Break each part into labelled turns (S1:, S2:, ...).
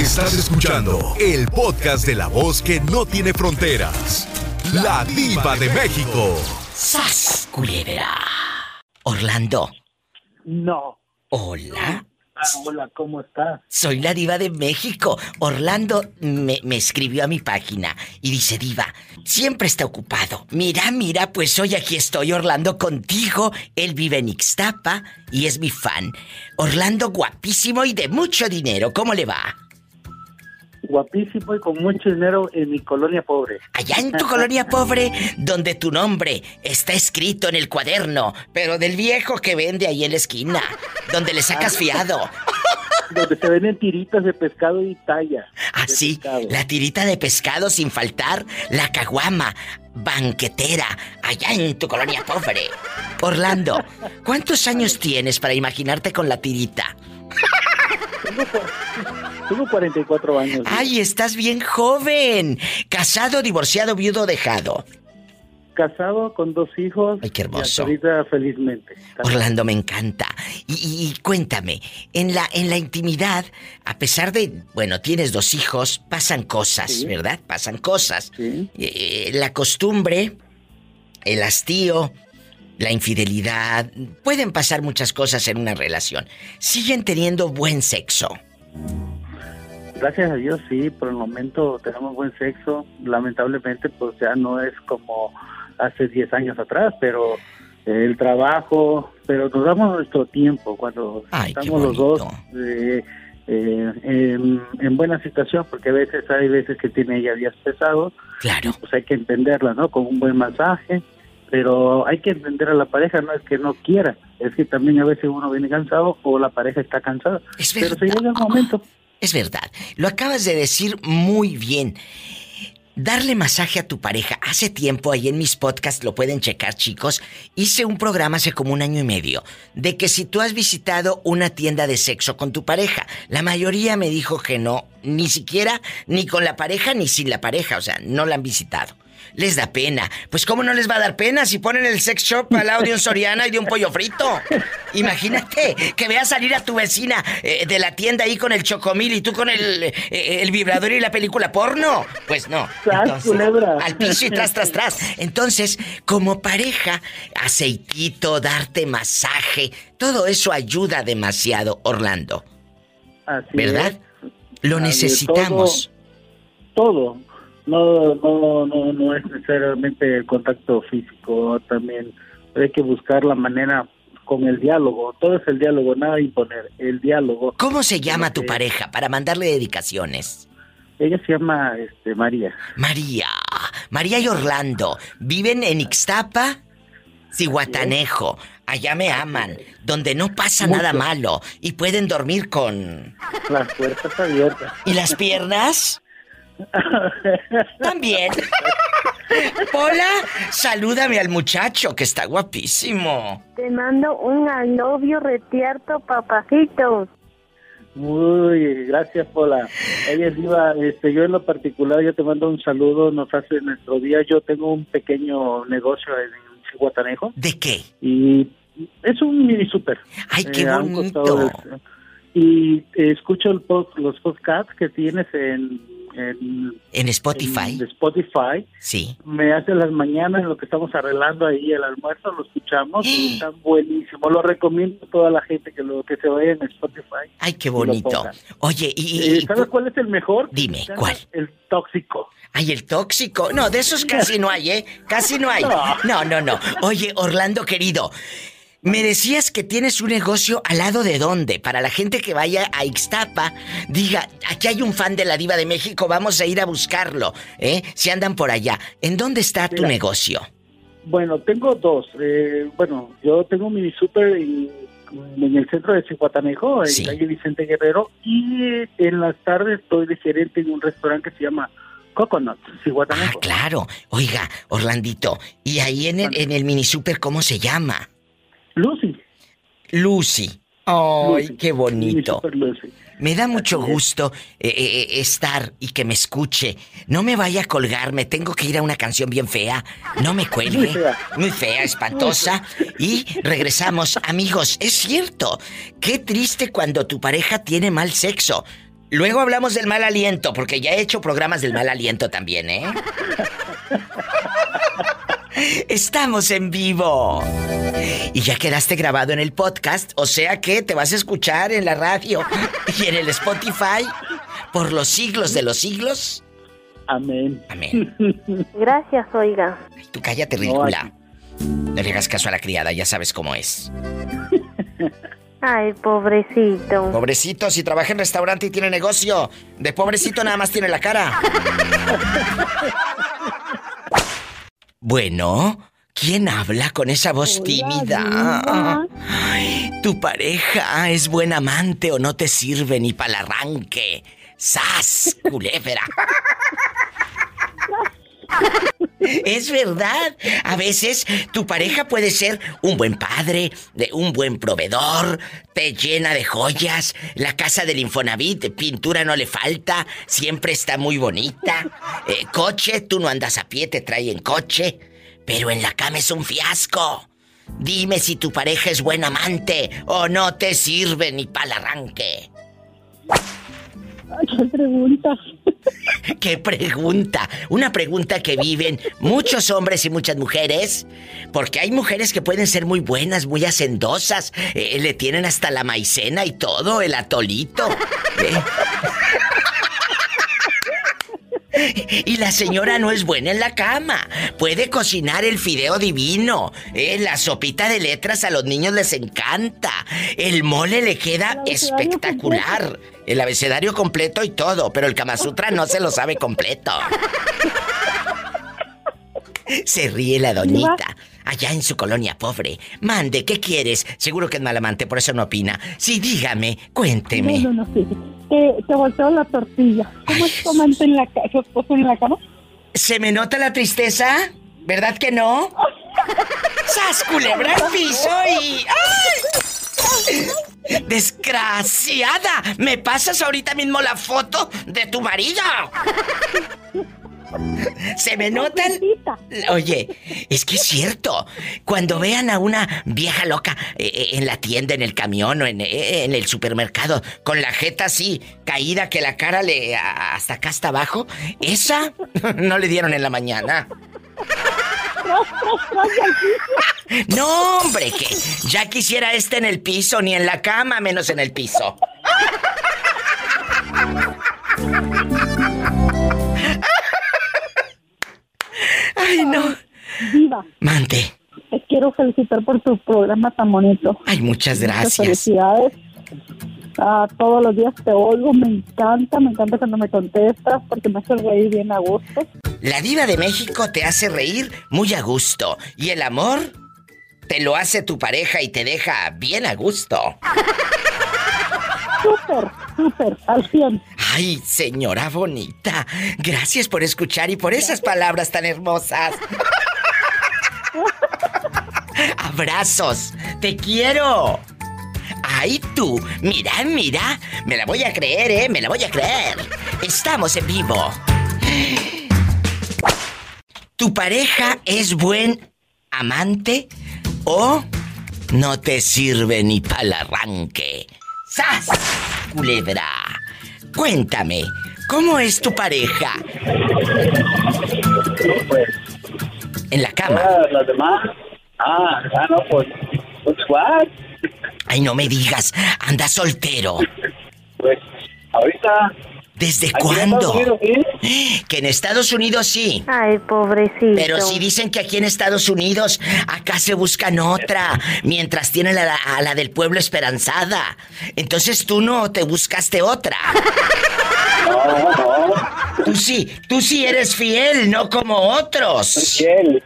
S1: Estás escuchando el podcast de la voz que no tiene fronteras. La diva de México.
S2: ¡Sas, culebra! Orlando.
S3: No.
S2: Hola.
S3: Ah, hola, ¿cómo estás?
S2: Soy la diva de México. Orlando me, me, escribió a mi página y dice, diva, siempre está ocupado. Mira, mira, pues hoy aquí estoy, Orlando, contigo. Él vive en Ixtapa y es mi fan. Orlando guapísimo y de mucho dinero. ¿Cómo le va?
S3: Guapísimo y con mucho dinero en mi colonia pobre.
S2: Allá en tu colonia pobre, donde tu nombre está escrito en el cuaderno, pero del viejo que vende ahí en la esquina, donde le sacas fiado.
S3: Donde se venden tiritas de pescado y talla.
S2: Así, ah, la tirita de pescado sin faltar, la caguama, banquetera, allá en tu colonia pobre. Orlando, ¿cuántos años tienes para imaginarte con la tirita?
S3: Tengo, 44 años.
S2: Ay, estás bien joven. Casado, divorciado, viudo, dejado.
S3: Casado con dos hijos.
S2: Ay, qué hermoso.
S3: ahorita felizmente.
S2: Orlando, me encanta. Y, cuéntame, en la, en la intimidad, a pesar de, bueno, tienes dos hijos, pasan cosas, ¿verdad? Pasan cosas. Eh, la costumbre, el hastío, la infidelidad, pueden pasar muchas cosas en una relación. ¿Siguen teniendo buen sexo?
S3: Gracias a Dios sí, por el momento tenemos buen sexo. Lamentablemente pues ya no es como hace 10 años atrás, pero el trabajo, pero nos damos nuestro tiempo cuando estamos los dos eh, eh, en, en, buena situación, porque a veces hay veces que tiene ella días pesados.
S2: Claro.
S3: Pues hay que entenderla, ¿no? Con un buen masaje, pero hay que entender a la pareja, no es que no quiera, es que también a veces uno viene cansado o la pareja está cansada.
S2: Es
S3: pero se llega el momento.
S2: Es verdad, lo acabas de decir muy bien. Darle masaje a tu pareja. Hace tiempo, ahí en mis podcasts lo pueden checar, chicos. Hice un programa hace como un año y medio de que si tú has visitado una tienda de sexo con tu pareja, la mayoría me dijo que no, ni siquiera, ni con la pareja, ni sin la pareja, o sea, no la han visitado les da pena. Pues cómo no les va a dar pena si ponen el sex shop al lado de un Soriana y de un pollo frito. Imagínate que veas salir a tu vecina eh, de la tienda ahí con el chocomil y tú con el, eh, el vibrador y la película porno. Pues no. al piso y tras, tras, tras. Entonces, como pareja, aceitito, darte masaje, todo eso ayuda demasiado, Orlando.
S3: Así
S2: ¿Verdad? Lo necesitamos.
S3: todo, no, no, no, no es necesariamente el contacto físico, también hay que buscar la manera con el diálogo, todo es el diálogo, nada imponer, el diálogo.
S2: ¿Cómo se llama tu pareja para mandarle dedicaciones?
S3: Ella se llama este, María.
S2: María, María y Orlando, viven en Ixtapa, Cihuatanejo. Allá me aman, donde no pasa nada malo y pueden dormir con...
S3: Las puertas abiertas.
S2: ¿Y las piernas? También. Hola, salúdame al muchacho que está guapísimo.
S4: Te mando un novio retierto, papacito.
S3: Muy gracias, Pola. Ella es viva. Este, yo en lo particular, yo te mando un saludo. Nos hace nuestro día. Yo tengo un pequeño negocio en Guatanejo.
S2: ¿De qué?
S3: Y es un mini super.
S2: Ay, qué eh, bonito.
S3: y escucho el los podcasts que tienes en
S2: en, Spotify.
S3: En Spotify.
S2: Sí.
S3: Me hace las mañanas lo que estamos arreglando ahí el almuerzo, lo escuchamos y está buenísimo. Lo recomiendo a toda la gente que lo que se vaya en Spotify.
S2: Ay, qué bonito. Oye, y,
S3: eh, ¿sabes cuál es el mejor?
S2: Dime, ¿cuál?
S3: El tóxico.
S2: Ay, el tóxico. No, de esos casi no hay, ¿eh? Casi no hay. No, no, no. Oye, Orlando querido, me decías que tienes un negocio al lado de dónde, para la gente que vaya a Ixtapa, diga, aquí hay un fan de la diva de México, vamos a ir a buscarlo, ¿eh? Si andan por allá. ¿En dónde está tu negocio?
S3: Bueno, tengo dos. Eh, bueno, yo tengo mi super en, el centro de Cihuatanejo, en calle Vicente Guerrero, y en las tardes estoy de gerente en un restaurante que se llama Coconut, Cihuatanejo.
S2: Ah, claro. Oiga, Orlandito, ¿y ahí en el, en el mini super cómo se llama?
S3: Lucy.
S2: Lucy. Ay, qué bonito. Me da mucho gusto eh, eh, eh, estar y que me escuche. No me vaya a colgarme, tengo que ir a una canción bien fea. No me cuelgue. Muy fea, Muy fea espantosa. Y regresamos. Amigos, es cierto. Qué triste cuando tu pareja tiene mal sexo. Luego hablamos del mal aliento, porque ya he hecho programas del mal aliento también, ¿eh? Estamos en vivo. Y ya quedaste grabado en el podcast, o sea que te vas a escuchar en la radio y en el Spotify por los siglos de los siglos.
S3: Amén.
S2: Amén.
S4: Gracias, oiga.
S2: Ay, tú cállate, ridícula. No le hagas caso a la criada, ya sabes cómo es.
S4: Ay, pobrecito.
S2: Pobrecito, si trabaja en restaurante y tiene negocio, de pobrecito nada más tiene la cara. Bueno, ¿quién habla con esa voz tímida? Ay, ¿Tu pareja es buen amante o no te sirve ni para el arranque? ¡Sas, culebra! Es verdad. A veces tu pareja puede ser un buen padre, un buen proveedor, te llena de joyas, la casa del Infonavit, pintura no le falta, siempre está muy bonita. Eh, coche, tú no andas a pie, te trae en coche, pero en la cama es un fiasco. Dime si tu pareja es buen amante o no te sirve ni para el arranque.
S5: Qué pregunta.
S2: ¿Qué pregunta? Una pregunta que viven muchos hombres y muchas mujeres. Porque hay mujeres que pueden ser muy buenas, muy hacendosas. eh, le tienen hasta la maicena y todo, el atolito. ¿eh? Y la señora no es buena en la cama. Puede cocinar el fideo divino. eh, la sopita de letras a los niños les encanta. El mole le queda espectacular. El abecedario completo y todo, pero el Kama Sutra no se lo sabe completo. Se ríe la doñita. Allá en su colonia pobre. Mande, ¿qué quieres? Seguro que es mal amante, por eso no opina. Sí, dígame, cuénteme.
S5: No, no, no, sí. Te, te volteo la tortilla. ¿Cómo es tu amante en la en la cama?
S2: ¿Se me nota la tristeza? ¿Verdad que no? ¡Sas, culebra al piso y... ¡Ay! ¡Desgraciada! ¿Me pasas ahorita mismo la foto de tu marido? Se me notan... Oye, es que es cierto. Cuando vean a una vieja loca eh, eh, en la tienda, en el camión o en, eh, en el supermercado, con la jeta así caída que la cara le a- hasta acá hasta abajo, esa no le dieron en la mañana. No, hombre, que ya quisiera este en el piso, ni en la cama, menos en el piso. Ay, no.
S5: Viva.
S2: Mante.
S5: Te quiero felicitar por tu programa tan bonito.
S2: Ay, muchas
S5: Muchas
S2: gracias.
S5: felicidades. Ah, todos los días te oigo, me encanta, me encanta cuando me contestas porque me haces reír bien a gusto.
S2: La diva de México te hace reír muy a gusto. Y el amor te lo hace tu pareja y te deja bien a gusto.
S5: Súper, súper, al 100.
S2: Ay, señora bonita. Gracias por escuchar y por esas palabras tan hermosas. Abrazos. Te quiero. Ay, tú. Mira, mira. Me la voy a creer, ¿eh? Me la voy a creer. Estamos en vivo. ¿Tu pareja es buen amante o no te sirve ni para el arranque? ¡Sas! Culebra. Cuéntame, ¿cómo es tu pareja?
S3: Pues,
S2: En la cama.
S3: ah, las demás. Ah, ah, no, pues, pues.
S2: Ay, no me digas, anda soltero.
S3: Pues, ahorita.
S2: ¿Desde
S3: aquí en Estados
S2: cuándo?
S3: Unidos, ¿sí?
S2: Que en Estados Unidos sí.
S4: Ay, pobrecito.
S2: Pero si dicen que aquí en Estados Unidos, acá se buscan otra, mientras tienen a la, a la del pueblo esperanzada. Entonces tú no te buscaste otra.
S3: No, no.
S2: Tú sí, tú sí eres fiel, no como otros.
S3: Fiel.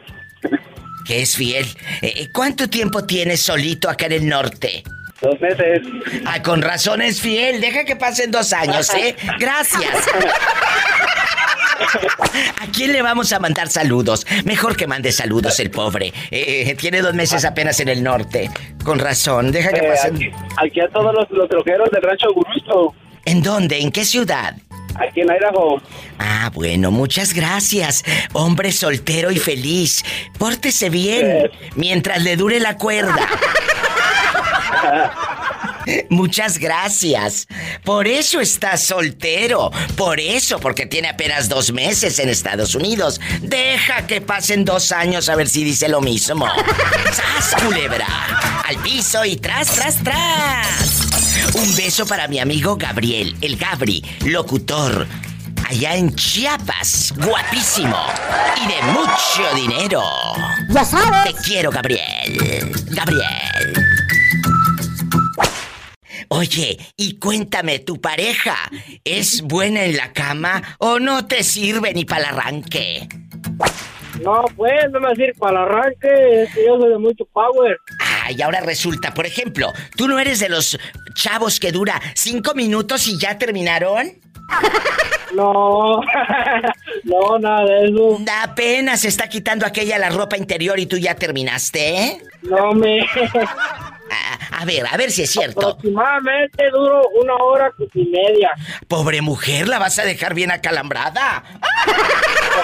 S2: Que es fiel. Eh, ¿Cuánto tiempo tienes solito acá en el norte?
S3: Dos meses.
S2: Ah, con razón es fiel. Deja que pasen dos años, ¿eh? Gracias. ¿A quién le vamos a mandar saludos? Mejor que mande saludos el pobre. Eh, eh, tiene dos meses apenas en el norte. Con razón, deja que
S3: Eh,
S2: pasen.
S3: aquí, aquí a todos los, los troqueros del rancho Gurusto.
S2: ¿En dónde? ¿En qué ciudad?
S3: Aquí en Idaho.
S2: Ah, bueno, muchas gracias. Hombre soltero y feliz. Pórtese bien mientras le dure la cuerda. Muchas gracias. Por eso está soltero. Por eso, porque tiene apenas dos meses en Estados Unidos. Deja que pasen dos años a ver si dice lo mismo. ¡Sas, culebra! Al piso y tras, tras, tras. Un beso para mi amigo Gabriel, el Gabri, locutor. Allá en Chiapas, guapísimo y de mucho dinero.
S6: Ya sabes.
S2: Te quiero, Gabriel. Gabriel. Oye, y cuéntame, ¿tu pareja es buena en la cama o no te sirve ni para el arranque?
S7: No, pues, no me decir para el arranque, es que yo soy de mucho power.
S2: Ay, ahora resulta, por ejemplo, ¿tú no eres de los chavos que dura cinco minutos y ya terminaron?
S7: No, no, nada de eso.
S2: Apenas está quitando aquella la ropa interior y tú ya terminaste, ¿eh?
S7: No me.
S2: A, a ver, a ver si es cierto.
S7: Aproximadamente duro una hora y media.
S2: Pobre mujer, la vas a dejar bien acalambrada.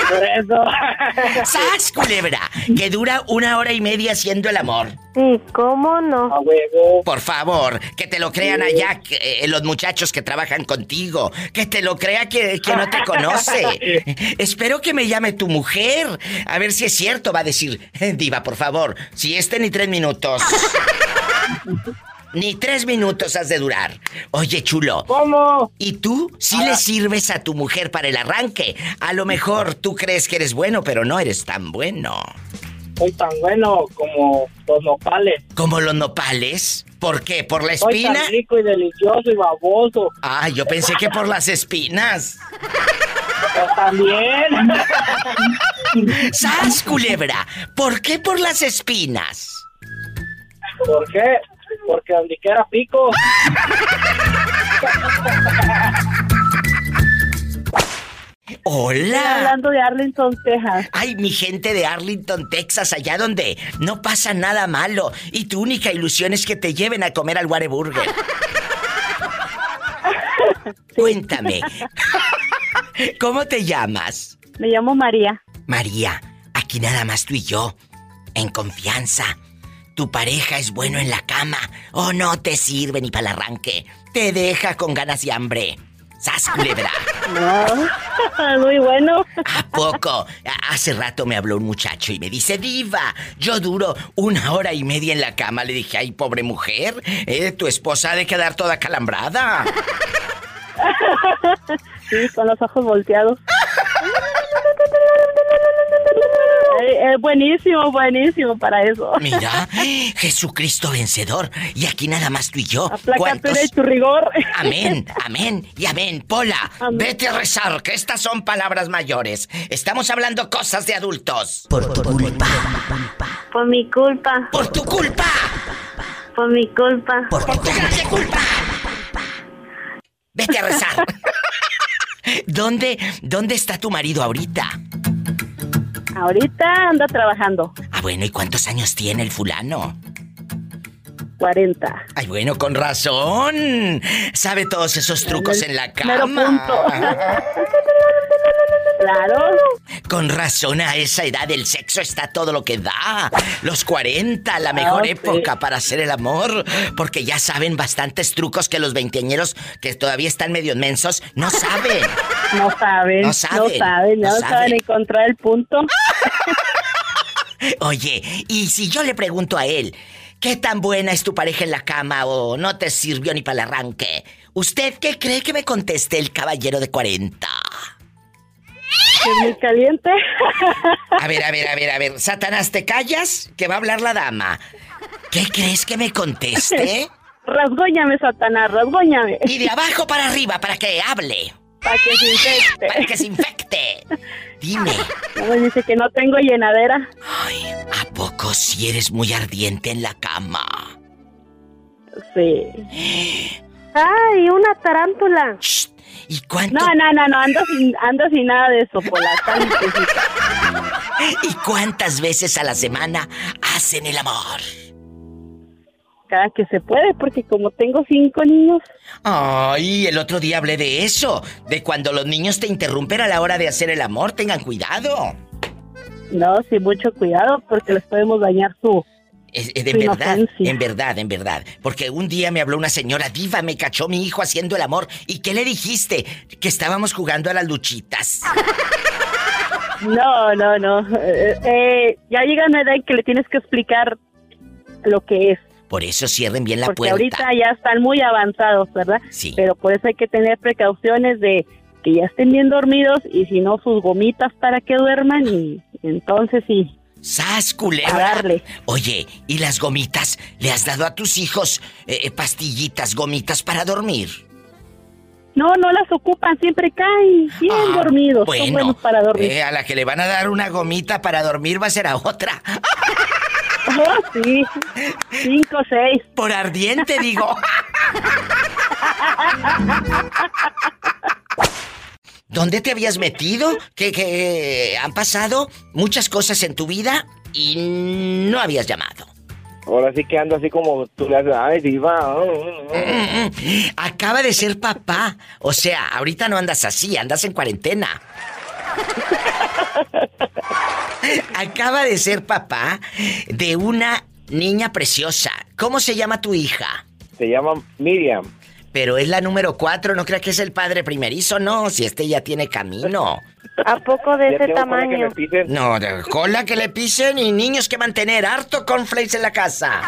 S7: Por eso.
S2: ¡Sas, culebra! Que dura una hora y media haciendo el amor.
S4: Sí, ¿cómo no?
S7: A huevo.
S2: Por favor, que te lo crean allá que, eh, los muchachos que trabajan contigo. Que te lo crea que, que no te conoce. Espero que me llame tu mujer. A ver si es cierto. Va a decir, "Eh, Diva, por favor, si este ni tres minutos. Ni tres minutos has de durar. Oye, chulo.
S7: ¿Cómo?
S2: ¿Y tú sí le sirves a tu mujer para el arranque? A lo mejor tú crees que eres bueno, pero no eres tan bueno.
S7: Soy tan bueno como los nopales.
S2: ¿Como los nopales? ¿Por qué? ¿Por la
S7: Soy
S2: espina?
S7: tan rico y delicioso y baboso.
S2: Ah, yo pensé que por las espinas.
S7: Pero también.
S2: ¡Sas, culebra! ¿Por qué por las espinas?
S7: ¿Por qué? Porque donde quiera pico.
S2: ¡Hola!
S5: Hablando de Arlington, Texas.
S2: Ay, mi gente de Arlington, Texas, allá donde no pasa nada malo y tu única ilusión es que te lleven a comer al Whataburger. Cuéntame. ¿Cómo te llamas?
S5: Me llamo María.
S2: María, aquí nada más tú y yo, en confianza. Tu pareja es bueno en la cama o no te sirve ni para el arranque. Te deja con ganas y hambre. ¡Sas, culebra!
S5: No, muy bueno.
S2: ¿A poco? Hace rato me habló un muchacho y me dice, Diva, yo duro una hora y media en la cama. Le dije, ay, pobre mujer, eh, tu esposa ha de quedar toda calambrada.
S5: Sí, con los ojos volteados. Eh, Es buenísimo, buenísimo para eso.
S2: Mira, Jesucristo vencedor. Y aquí nada más tú y yo.
S5: Y tu rigor.
S2: Amén, amén y amén. Pola,
S5: Amén.
S2: vete a rezar, que estas son palabras mayores. Estamos hablando cosas de adultos.
S6: Por tu culpa.
S4: Por mi culpa,
S2: Por tu culpa.
S4: por mi culpa.
S6: Por
S2: Por
S6: tu
S2: tu grande culpa. Vete a rezar. ¿Dónde, ¿Dónde está tu marido ahorita?
S5: Ahorita anda trabajando.
S2: Ah, bueno, ¿y cuántos años tiene el fulano?
S5: 40.
S2: Ay, bueno, con razón. Sabe todos esos trucos en la cama.
S5: punto. Claro.
S2: Con razón, a esa edad el sexo está todo lo que da. Los 40, la mejor
S5: Ah, sí.
S2: época para hacer el amor. Porque ya saben bastantes trucos que los veinteañeros que todavía están medio mensos no saben.
S5: No saben.
S2: No
S5: No
S2: saben,
S5: saben. No,
S2: no
S5: saben.
S2: saben.
S5: encontrar el punto.
S2: Oye, y si yo le pregunto a él, ¿qué tan buena es tu pareja en la cama o no te sirvió ni para el arranque? ¿Usted qué cree que me conteste el caballero de 40?
S5: Que es muy caliente.
S2: A ver, a ver, a ver, a ver. Satanás, ¿te callas? Que va a hablar la dama. ¿Qué crees que me conteste?
S5: rasgóñame, Satanás, rasgóñame.
S2: Y de abajo para arriba para que hable.
S5: Para que se infecte.
S2: Para que se infecte. Dime.
S5: No dice que no tengo llenadera.
S2: Ay, ¿a poco si eres muy ardiente en la cama?
S5: Sí.
S4: ¡Ay, una tarántula!
S2: Shh, ¿Y cuánto,
S5: No, no, no, no, ando sin, ando sin nada de eso, por la.
S2: ¿Y cuántas veces a la semana hacen el amor?
S5: Cada que se puede, porque como tengo cinco niños,
S2: Ay, el otro día hablé de eso, de cuando los niños te interrumpen a la hora de hacer el amor, tengan cuidado.
S5: No, sin mucho cuidado, porque les podemos dañar su,
S2: Es- es de
S8: Su
S2: verdad,
S8: inocencia.
S2: en verdad, en verdad. Porque un día me habló una señora diva, me cachó mi hijo haciendo el amor. ¿Y qué le dijiste? Que estábamos jugando a las luchitas.
S8: No, no, no. Eh, eh, ya llega una edad en que le tienes que explicar lo que es.
S2: Por eso cierren bien la
S8: porque
S2: puerta.
S8: ahorita ya están muy avanzados, ¿verdad?
S2: Sí.
S8: Pero por eso hay que tener precauciones de que ya estén bien dormidos y si no sus gomitas para que duerman y entonces sí,
S2: ¡Sas,
S8: a
S2: culebra!
S8: darle.
S2: Oye, ¿y las gomitas? ¿Le has dado a tus hijos eh, eh, pastillitas, gomitas para dormir?
S8: No, no las ocupan, siempre caen bien
S2: Ah,
S8: dormidos, son buenos para dormir.
S2: eh, a la que le van a dar una gomita para dormir va a ser a otra.
S8: Oh, sí, cinco, seis.
S2: Por ardiente, digo. ¿Dónde te habías metido? Que, que han pasado muchas cosas en tu vida y no habías llamado.
S9: Ahora sí que ando así como tú le haces, ay, diva.
S2: Mm, mm. Acaba de ser papá. O sea, ahorita no andas así, andas en cuarentena. Acaba de ser papá de una niña preciosa. ¿Cómo se llama tu hija?
S9: Se llama Miriam.
S2: Pero es la número cuatro, no crea que es el padre primerizo, no, si este ya tiene camino.
S10: ¿A poco de ese tamaño?
S2: No, de cola que le pisen y niños que mantener, harto cornflakes en la casa.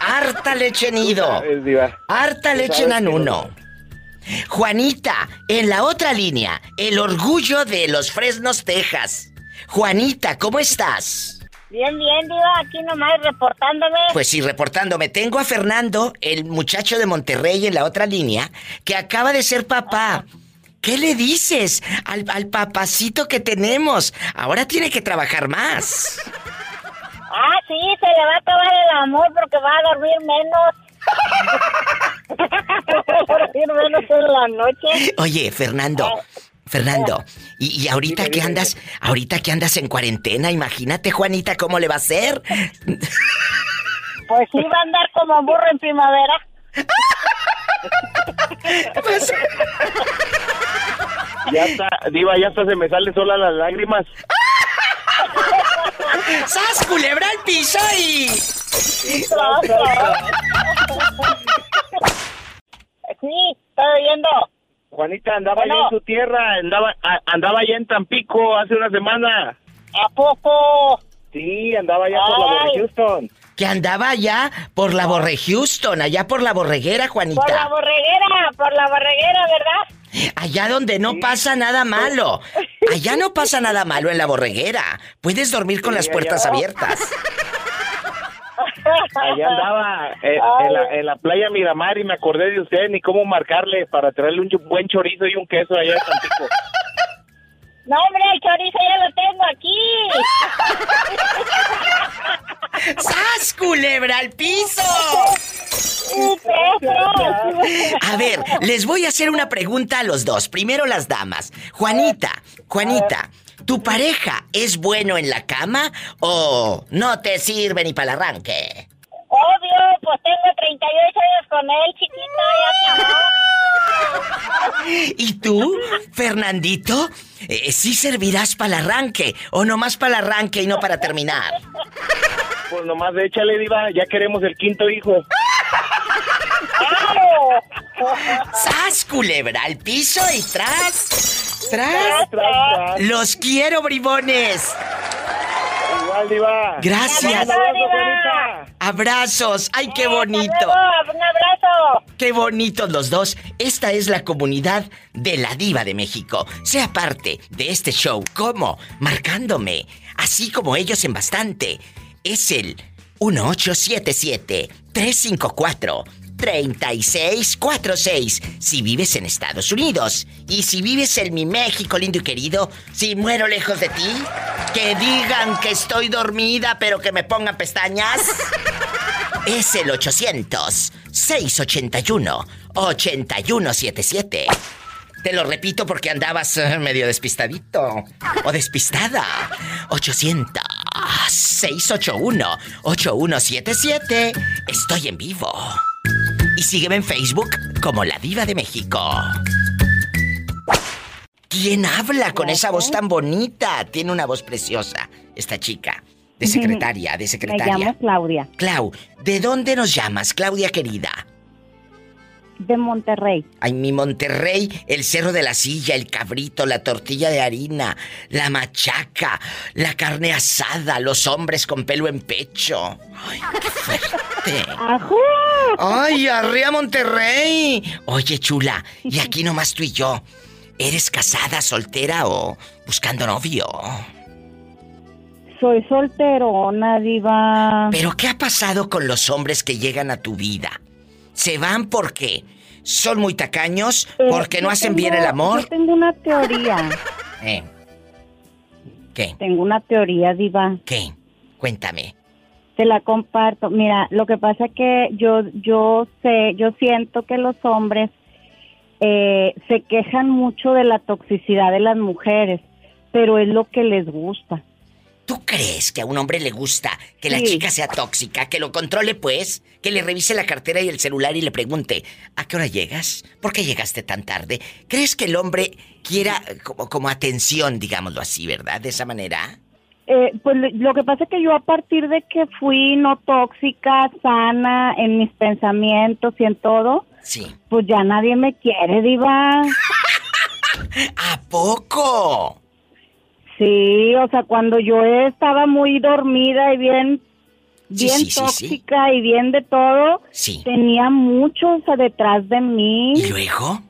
S2: Harta leche nido. Harta leche en uno. Juanita, en la otra línea, el orgullo de los Fresnos, Texas. Juanita, ¿cómo estás?
S11: Bien, bien, Diva, aquí nomás reportándome.
S2: Pues sí, reportándome. Tengo a Fernando, el muchacho de Monterrey en la otra línea, que acaba de ser papá. ¿Qué le dices al, al papacito que tenemos? Ahora tiene que trabajar más.
S11: Ah, sí, se le va a acabar el amor porque va a dormir menos. Va a dormir menos en la noche.
S2: Oye, Fernando, Fernando, y, y ahorita
S9: Dime,
S2: que
S9: dime.
S2: andas, ahorita que andas en cuarentena, imagínate, Juanita, cómo le va a ser.
S11: Pues sí, va a andar como burro en primavera.
S9: Ya está, diva, ya hasta se me salen solas las lágrimas.
S2: ¡Sas, culebra al piso y...
S11: Sí, estoy oyendo.
S9: Juanita andaba
S11: Bueno.
S9: allá en su tierra, andaba, a- andaba allá en Tampico hace una semana.
S11: ¿A poco?
S9: Sí, andaba allá por la. Borre Houston.
S2: Que andaba allá por la Borre Houston, allá por la borreguera,
S11: Por la
S2: Juanita.
S11: borreguera, por la borreguera, ¿verdad?
S2: Allá donde no pasa nada malo. Allá no pasa nada malo en la borreguera. Puedes dormir con
S9: Sí,
S2: las puertas
S9: allá.
S2: abiertas.
S9: Allá andaba eh, en, la, en la playa Miramar y me acordé de usted ni cómo marcarle para traerle un buen chorizo y un queso allá en Tampico.
S11: No, hombre, el chorizo ya lo tengo aquí.
S2: ¡Sas, culebra al piso! A ver, les voy a hacer una pregunta a los dos. Primero las damas. Juanita, Juanita, ¿tu pareja es bueno en la cama o no te sirve ni para el arranque?
S11: Obvio, pues tengo 38 años con él, chiquita, ya.
S2: ¿Y tú, Fernandito? Eh, ¿Sí servirás para el arranque o nomás para el arranque y no para terminar?
S9: Pues nomás échale, diva, ya queremos el quinto hijo.
S2: ¡Sas, culebra! Al piso y tras. Tras.
S9: Tras, tras.
S2: Los quiero, bribones.
S9: Igual, diva.
S2: Gracias.
S9: Abrazo.
S2: Abrazos. ¡Ay, qué bonito!
S11: Luego, un abrazo.
S2: ¡Qué bonitos los dos! Esta es la comunidad de la Diva de México. Sea parte de este show. ¿Cómo? Marcándome. Así como ellos en bastante. Es el 1877-354-3646 si vives en Estados Unidos. Y si vives en mi México, lindo y querido, si muero lejos de ti, que digan que estoy dormida, pero que me pongan pestañas. Es el 800-681-8177. Te lo repito porque andabas eh, medio despistadito o despistada. 800-681-8177. Estoy en vivo. Y sígueme en Facebook como La Diva de México. ¿Quién habla con esa voz tan bonita? Tiene una voz preciosa, esta chica. De secretaria, de
S5: Me
S2: secretaria.
S5: llamo Claudia,
S2: Clau, ¿de dónde nos llamas, Claudia querida?
S5: De Monterrey.
S2: Ay, mi Monterrey, el cerro de la silla, el cabrito, la tortilla de harina, la machaca, la carne asada, los hombres con pelo en pecho. Ay, qué fuerte.
S5: ¡Ajú!
S2: ¡Ay, arriba Monterrey! Oye, chula, y aquí nomás tú y yo. ¿Eres casada, soltera o buscando novio?
S5: Soy solterona, diva.
S2: ¿Pero qué ha pasado con los hombres que llegan a tu vida? ¿Se van porque son muy tacaños?
S5: Eh,
S2: ¿Porque no hacen bien el amor?
S5: Yo tengo una teoría.
S2: Eh. ¿Qué?
S5: Tengo una teoría, diva.
S2: ¿Qué? Cuéntame.
S5: Te la comparto. Mira, lo que pasa que yo, yo sé, yo siento que los hombres eh, se quejan mucho de la toxicidad de las mujeres, pero es lo que les gusta.
S2: ¿Tú crees que a un hombre le gusta que la
S5: Sí.
S2: chica sea tóxica, que lo controle pues, que le revise la cartera y el celular y le pregunte, ¿a qué hora llegas? ¿Por qué llegaste tan tarde? ¿Crees que el hombre quiera como, como atención, digámoslo así, verdad? De esa manera.
S5: Eh, pues lo- lo que pasa es que yo a partir de que fui no tóxica, sana en mis pensamientos y en todo,
S2: Sí.
S5: pues ya nadie me quiere, diva.
S2: ¿A poco?
S5: Sí, o sea, cuando yo estaba muy dormida y bien,
S2: Sí,
S5: bien
S2: sí, sí, sí.
S5: tóxica y bien de todo, tenía muchos detrás de mí.
S2: ¿Y luego?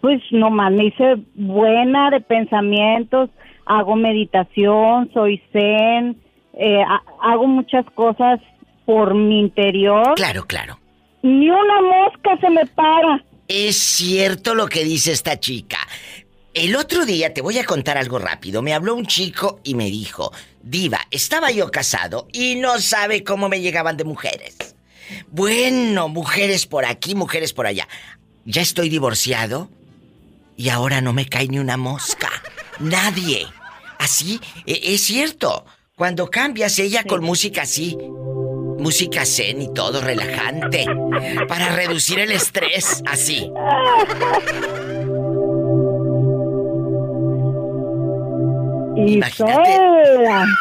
S5: Pues nomás me hice buena de pensamientos, hago meditación, soy zen, eh, ha- hago muchas cosas por mi interior.
S2: Claro, claro.
S5: Ni una mosca se me para.
S2: Es cierto lo que dice esta chica. El otro día te voy a contar algo rápido. Me habló un chico y me dijo, Diva, estaba yo casado y no sabe cómo me llegaban de mujeres. Bueno, mujeres por aquí, mujeres por allá. Ya estoy divorciado y ahora no me cae ni una mosca. Nadie. Así, e- es cierto. Cuando cambias ella con música así, música zen y todo relajante, para reducir el estrés, así.
S5: Y
S2: Imagínate.
S5: sola.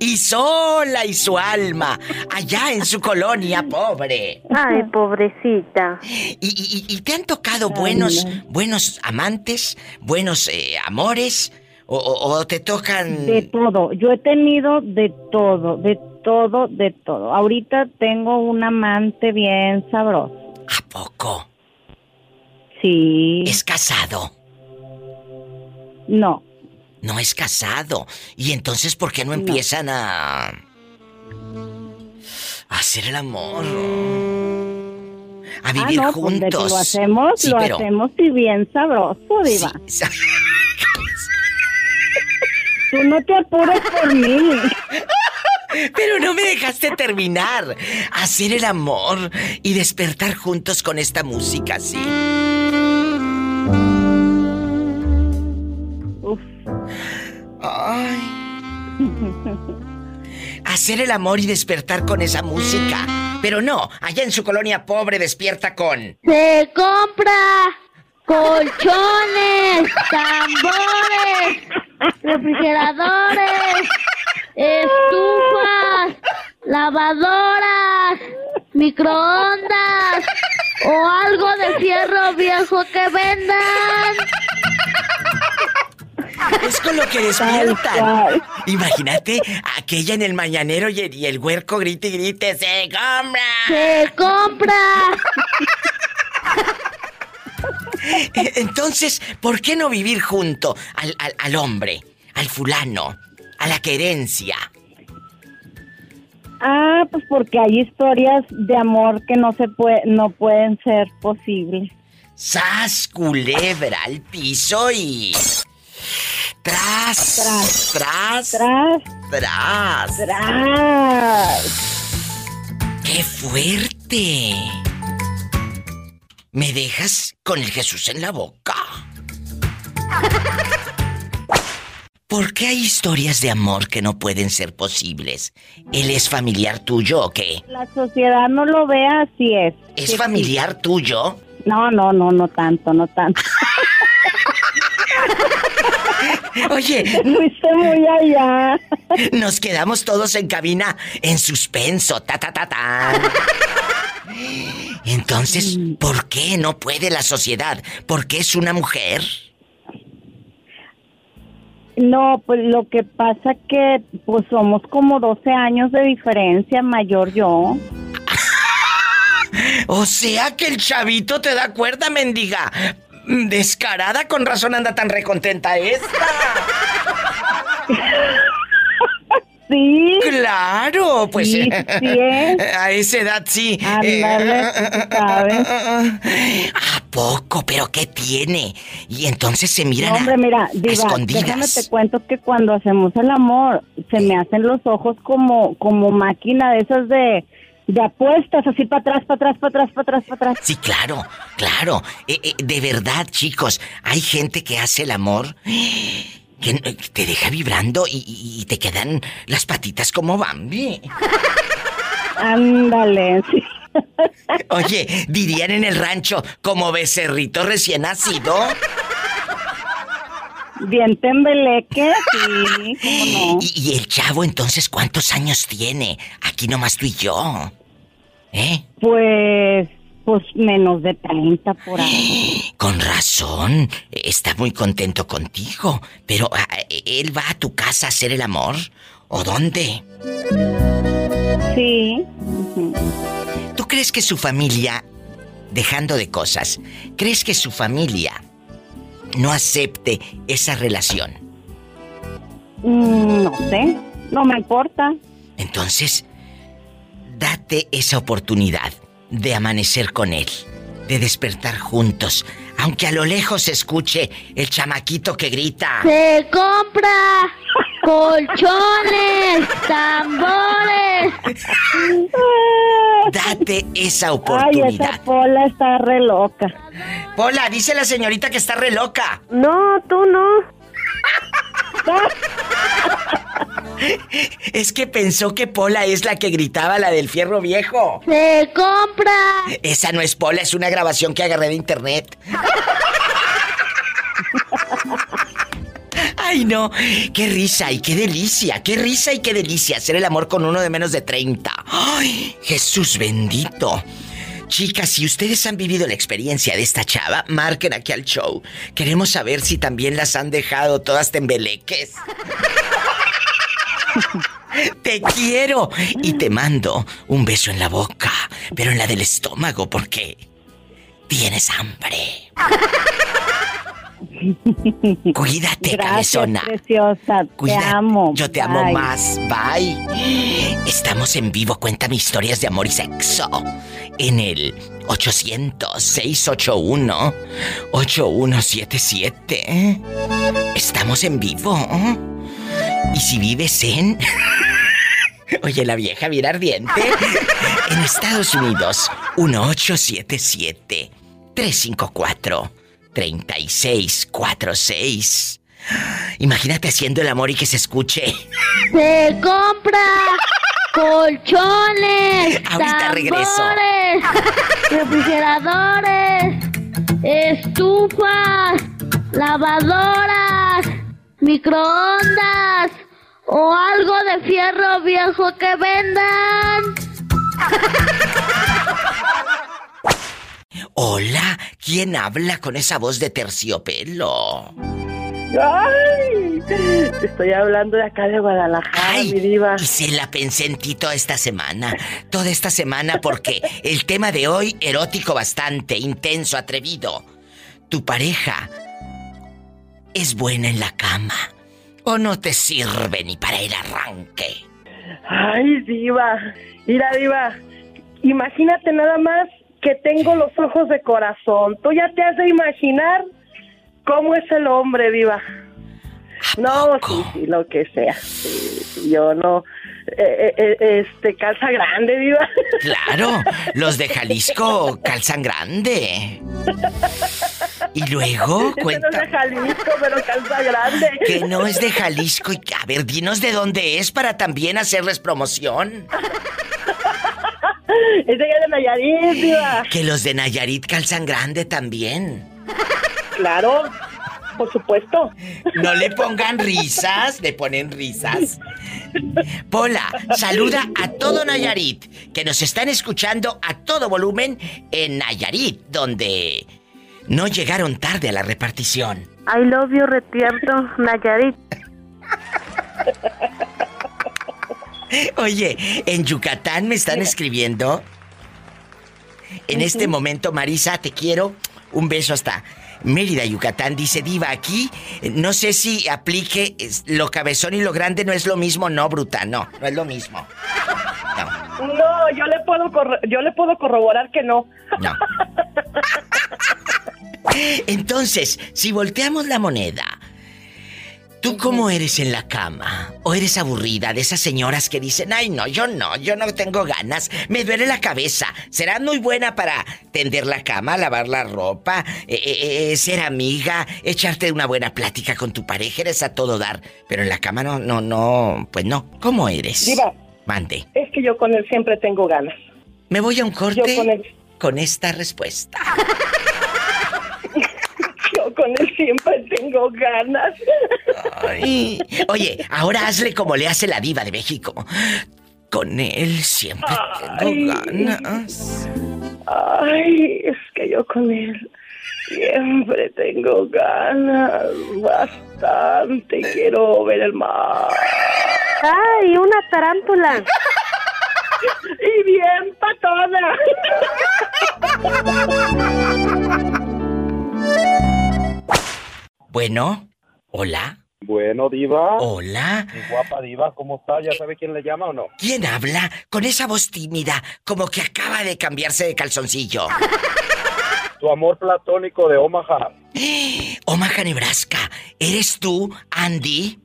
S2: Y sola y su alma, allá en su colonia pobre.
S4: Ay, pobrecita.
S2: ¿Y, y- y te han tocado buenos, buenos amantes, buenos eh, amores? O, o- o te tocan...
S5: De todo. Yo he tenido de todo, de todo, de todo. Ahorita tengo un amante bien sabroso.
S2: ¿A poco?
S5: Sí.
S2: ¿Es casado?
S5: No.
S2: No es casado. ¿Y entonces por qué no empiezan a... a hacer el amor? A vivir
S5: ah, no, pues de que
S2: juntos.
S5: lo hacemos,
S2: Sí,
S5: lo
S2: pero-
S5: hacemos y bien sabroso, diva.
S2: Sí.
S5: Tú no te apures por mí.
S2: Pero no me dejaste terminar. Hacer el amor y despertar juntos con esta música, sí. Hacer el amor y despertar con esa música. Pero no, allá en su colonia pobre despierta con.
S12: Se compra colchones, tambores, refrigeradores, estufas, lavadoras, microondas o algo de fierro viejo que vendan.
S2: Es con lo que despiertan. Imagínate aquella en el mañanero y el, y el huerco grite y grite, ¡se compra!
S12: Se compra.
S2: Entonces, ¿por qué no vivir junto al, al- al hombre, al fulano, a la querencia?
S5: Ah, pues porque hay historias de amor que no se puede, no pueden ser posibles.
S2: ¡Sas, culebra al piso y... ¡Tras!
S5: Tras.
S2: ¡Tras!
S5: Tras,
S2: ¡Tras!
S5: tras.
S2: ¡Qué fuerte! ¿Me dejas con el Jesús en la boca? ¿Por qué hay historias de amor que no pueden ser posibles? ¿Él es familiar tuyo o qué?
S5: La sociedad no lo ve así es.
S2: ¿Es familiar tuyo?
S5: No, no, no, no tanto, no tanto.
S2: Oye,
S5: Fuiste muy allá.
S2: nos quedamos todos en cabina en suspenso, ta ta ta ta. Entonces, ¿por qué no puede la sociedad? ¿Por qué es una mujer?
S5: No, pues lo que pasa que pues somos como 12 años de diferencia mayor yo.
S2: O sea que el chavito te da cuerda, mendiga. Descarada, con razón anda tan recontenta esta.
S5: Sí.
S2: Claro, pues
S5: Sí, sí es.
S2: a esa edad sí.
S5: Ándale, tú sabes.
S2: ¿A poco? ¿Pero qué tiene? Y entonces se miran
S5: No, hombre, mira,
S2: a
S5: Diva,
S2: escondidas.
S5: déjame te cuento que cuando hacemos el amor se me hacen los ojos como como máquina de esas de, de apuestas, así para atrás, para atrás, para atrás, para atrás, para atrás.
S2: Sí, claro, claro. Eh, eh, de verdad, chicos, hay gente que hace el amor que que te deja vibrando y, y- y te quedan las patitas como Bambi.
S5: Ándale, sí.
S2: Oye, dirían en el rancho, como becerrito recién nacido.
S5: Bien tembeleque, sí, cómo no.
S2: Y, y el chavo entonces, ¿cuántos años tiene? Aquí nomás tú y yo. ¿Eh?
S5: Pues, pues menos de 30 por ahí.
S2: Con razón. Está muy contento contigo. Pero, ah, ¿él va a tu casa a hacer el amor? ¿O dónde?
S5: Sí.
S2: ¿Tú crees que su familia, dejando de cosas, crees que su familia no acepte esa relación?
S5: Mm, no sé, no me importa.
S2: Entonces, date esa oportunidad de amanecer con él, de despertar juntos, aunque a lo lejos se escuche el chamaquito que grita.
S12: Se compra colchones, tambores.
S2: Date esa
S5: Ay,
S2: oportunidad.
S5: esa pola está re loca.
S2: Hola, dice la señorita que está re loca.
S4: No, tú no.
S2: Es que pensó que Pola es la que gritaba la del fierro viejo.
S12: Se compra.
S2: Esa no es Pola, es una grabación que agarré de internet. Ay, no. Qué risa y qué delicia. Qué risa y qué delicia hacer el amor con uno de menos de 30. Ay, Jesús bendito. Chicas, si ustedes han vivido la experiencia de esta chava, marquen aquí al show. Queremos saber si también las han dejado todas tembeleques. Te quiero y te mando un beso en la boca, pero en la del estómago porque tienes hambre. Cuídate,
S5: Gracias,
S2: cabezona.
S5: preciosa.
S2: Cuídate.
S5: Te amo.
S2: Yo te amo
S5: Bye.
S2: más. Bye. Estamos en vivo. Cuéntame historias de amor y sexo. En el 800-681-8177. Estamos en vivo. Y si vives en... Oye, la vieja bien ardiente. En Estados Unidos, 1877 354 3646. Imagínate haciendo el amor y que se escuche.
S12: Se compra colchones,
S2: Ahorita regreso.
S12: tambores, refrigeradores, estufas, lavadoras, microondas o algo de fierro viejo que vendan.
S2: Hola, ¿quién habla con esa voz de terciopelo?
S13: ¡Ay! Te estoy hablando de acá de Guadalajara, mi diva.
S2: y se la pensé en ti toda esta semana. Toda esta semana porque el tema de hoy, erótico bastante, intenso, atrevido. ¿Tu pareja es buena en la cama? ¿O no te sirve ni para el arranque?
S13: Ay, diva. Mira, diva. Imagínate nada más que tengo los ojos de corazón. Tú ya te has de imaginar cómo es el hombre, diva. No, sí, sí, lo que sea. Sí, yo no. eh, eh, eh, este, calza grande, diva.
S2: Claro, los de Jalisco calzan grande. Y luego,
S13: Ese no es
S2: cuenta
S13: de Jalisco, pero calza grande.
S2: que no es de Jalisco. Y a ver, dinos de dónde es para también hacerles promoción.
S13: Es de de Nayarit, diva.
S2: Que los de Nayarit calzan grande también.
S13: Claro. por supuesto.
S2: No le pongan risas, le ponen risas. Pola, saluda a todo Nayarit, que nos están escuchando a todo volumen en Nayarit, donde no llegaron tarde a la repartición.
S4: I love you, retierto, Nayarit.
S2: Oye, en Yucatán me están escribiendo. En este momento, Marisa, te quiero. Un beso hasta Mérida, Yucatán. Dice Diva, aquí no sé si aplique lo cabezón y lo grande no es lo mismo. No, bruta, no, no es lo mismo.
S13: No, yo le puedo yo le puedo corroborar que no.
S2: No. Entonces, si volteamos la moneda, ¿tú cómo eres en la cama? ¿O eres aburrida de esas señoras que dicen, ay no, yo no, yo no tengo ganas, me duele la cabeza? ¿Serás muy buena para tender la cama, lavar la ropa, eh, eh, eh, ser amiga, echarte una buena plática con tu pareja? Eres a todo dar, pero en la cama no, no, no, pues no. ¿Cómo eres?
S13: Diva.
S2: Mande.
S13: Es que yo con él siempre tengo ganas.
S2: Me voy a un corte
S13: Yo con él,
S2: con esta respuesta.
S13: con él siempre tengo ganas.
S2: Ay. Oye, ahora hazle como le hace la diva de México. Con él siempre
S13: Ay.
S2: tengo ganas.
S13: Ay, es que yo con él siempre tengo ganas. Bastante. Quiero ver el mar.
S4: ¡Ay, una tarántula!
S13: Y bien patona.
S2: Bueno, hola,
S9: Bueno, Diva.
S2: hola.
S9: Mi guapa Diva, ¿cómo está? ¿Ya sabe quién le llama o no?
S2: ¿Quién habla con esa voz tímida, como que acaba de cambiarse de calzoncillo?
S9: Tu amor platónico de Omaha.
S2: Omaha, Nebraska, ¿eres tú, Andy?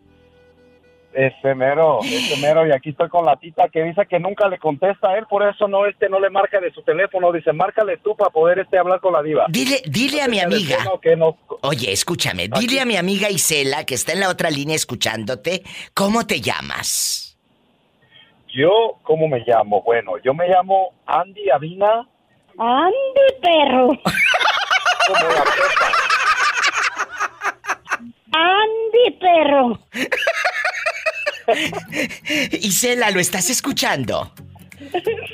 S9: Ese mero, ese mero. Y aquí estoy con la tita que dice que nunca le contesta a él, por eso no, este no le marca de su teléfono. Dice, márcale tú para poder este hablar con la Diva.
S2: Dile, dile a mi amiga.
S9: No, que no.
S2: Oye, escúchame, dile a mi amiga Isela, que está en la otra línea escuchándote, ¿cómo te llamas?
S9: Yo, ¿cómo me llamo? Bueno, yo me llamo Andy Avina.
S5: Andy, perro.
S9: Como la.
S5: Andy, perro.
S2: Isela, ¿lo estás escuchando?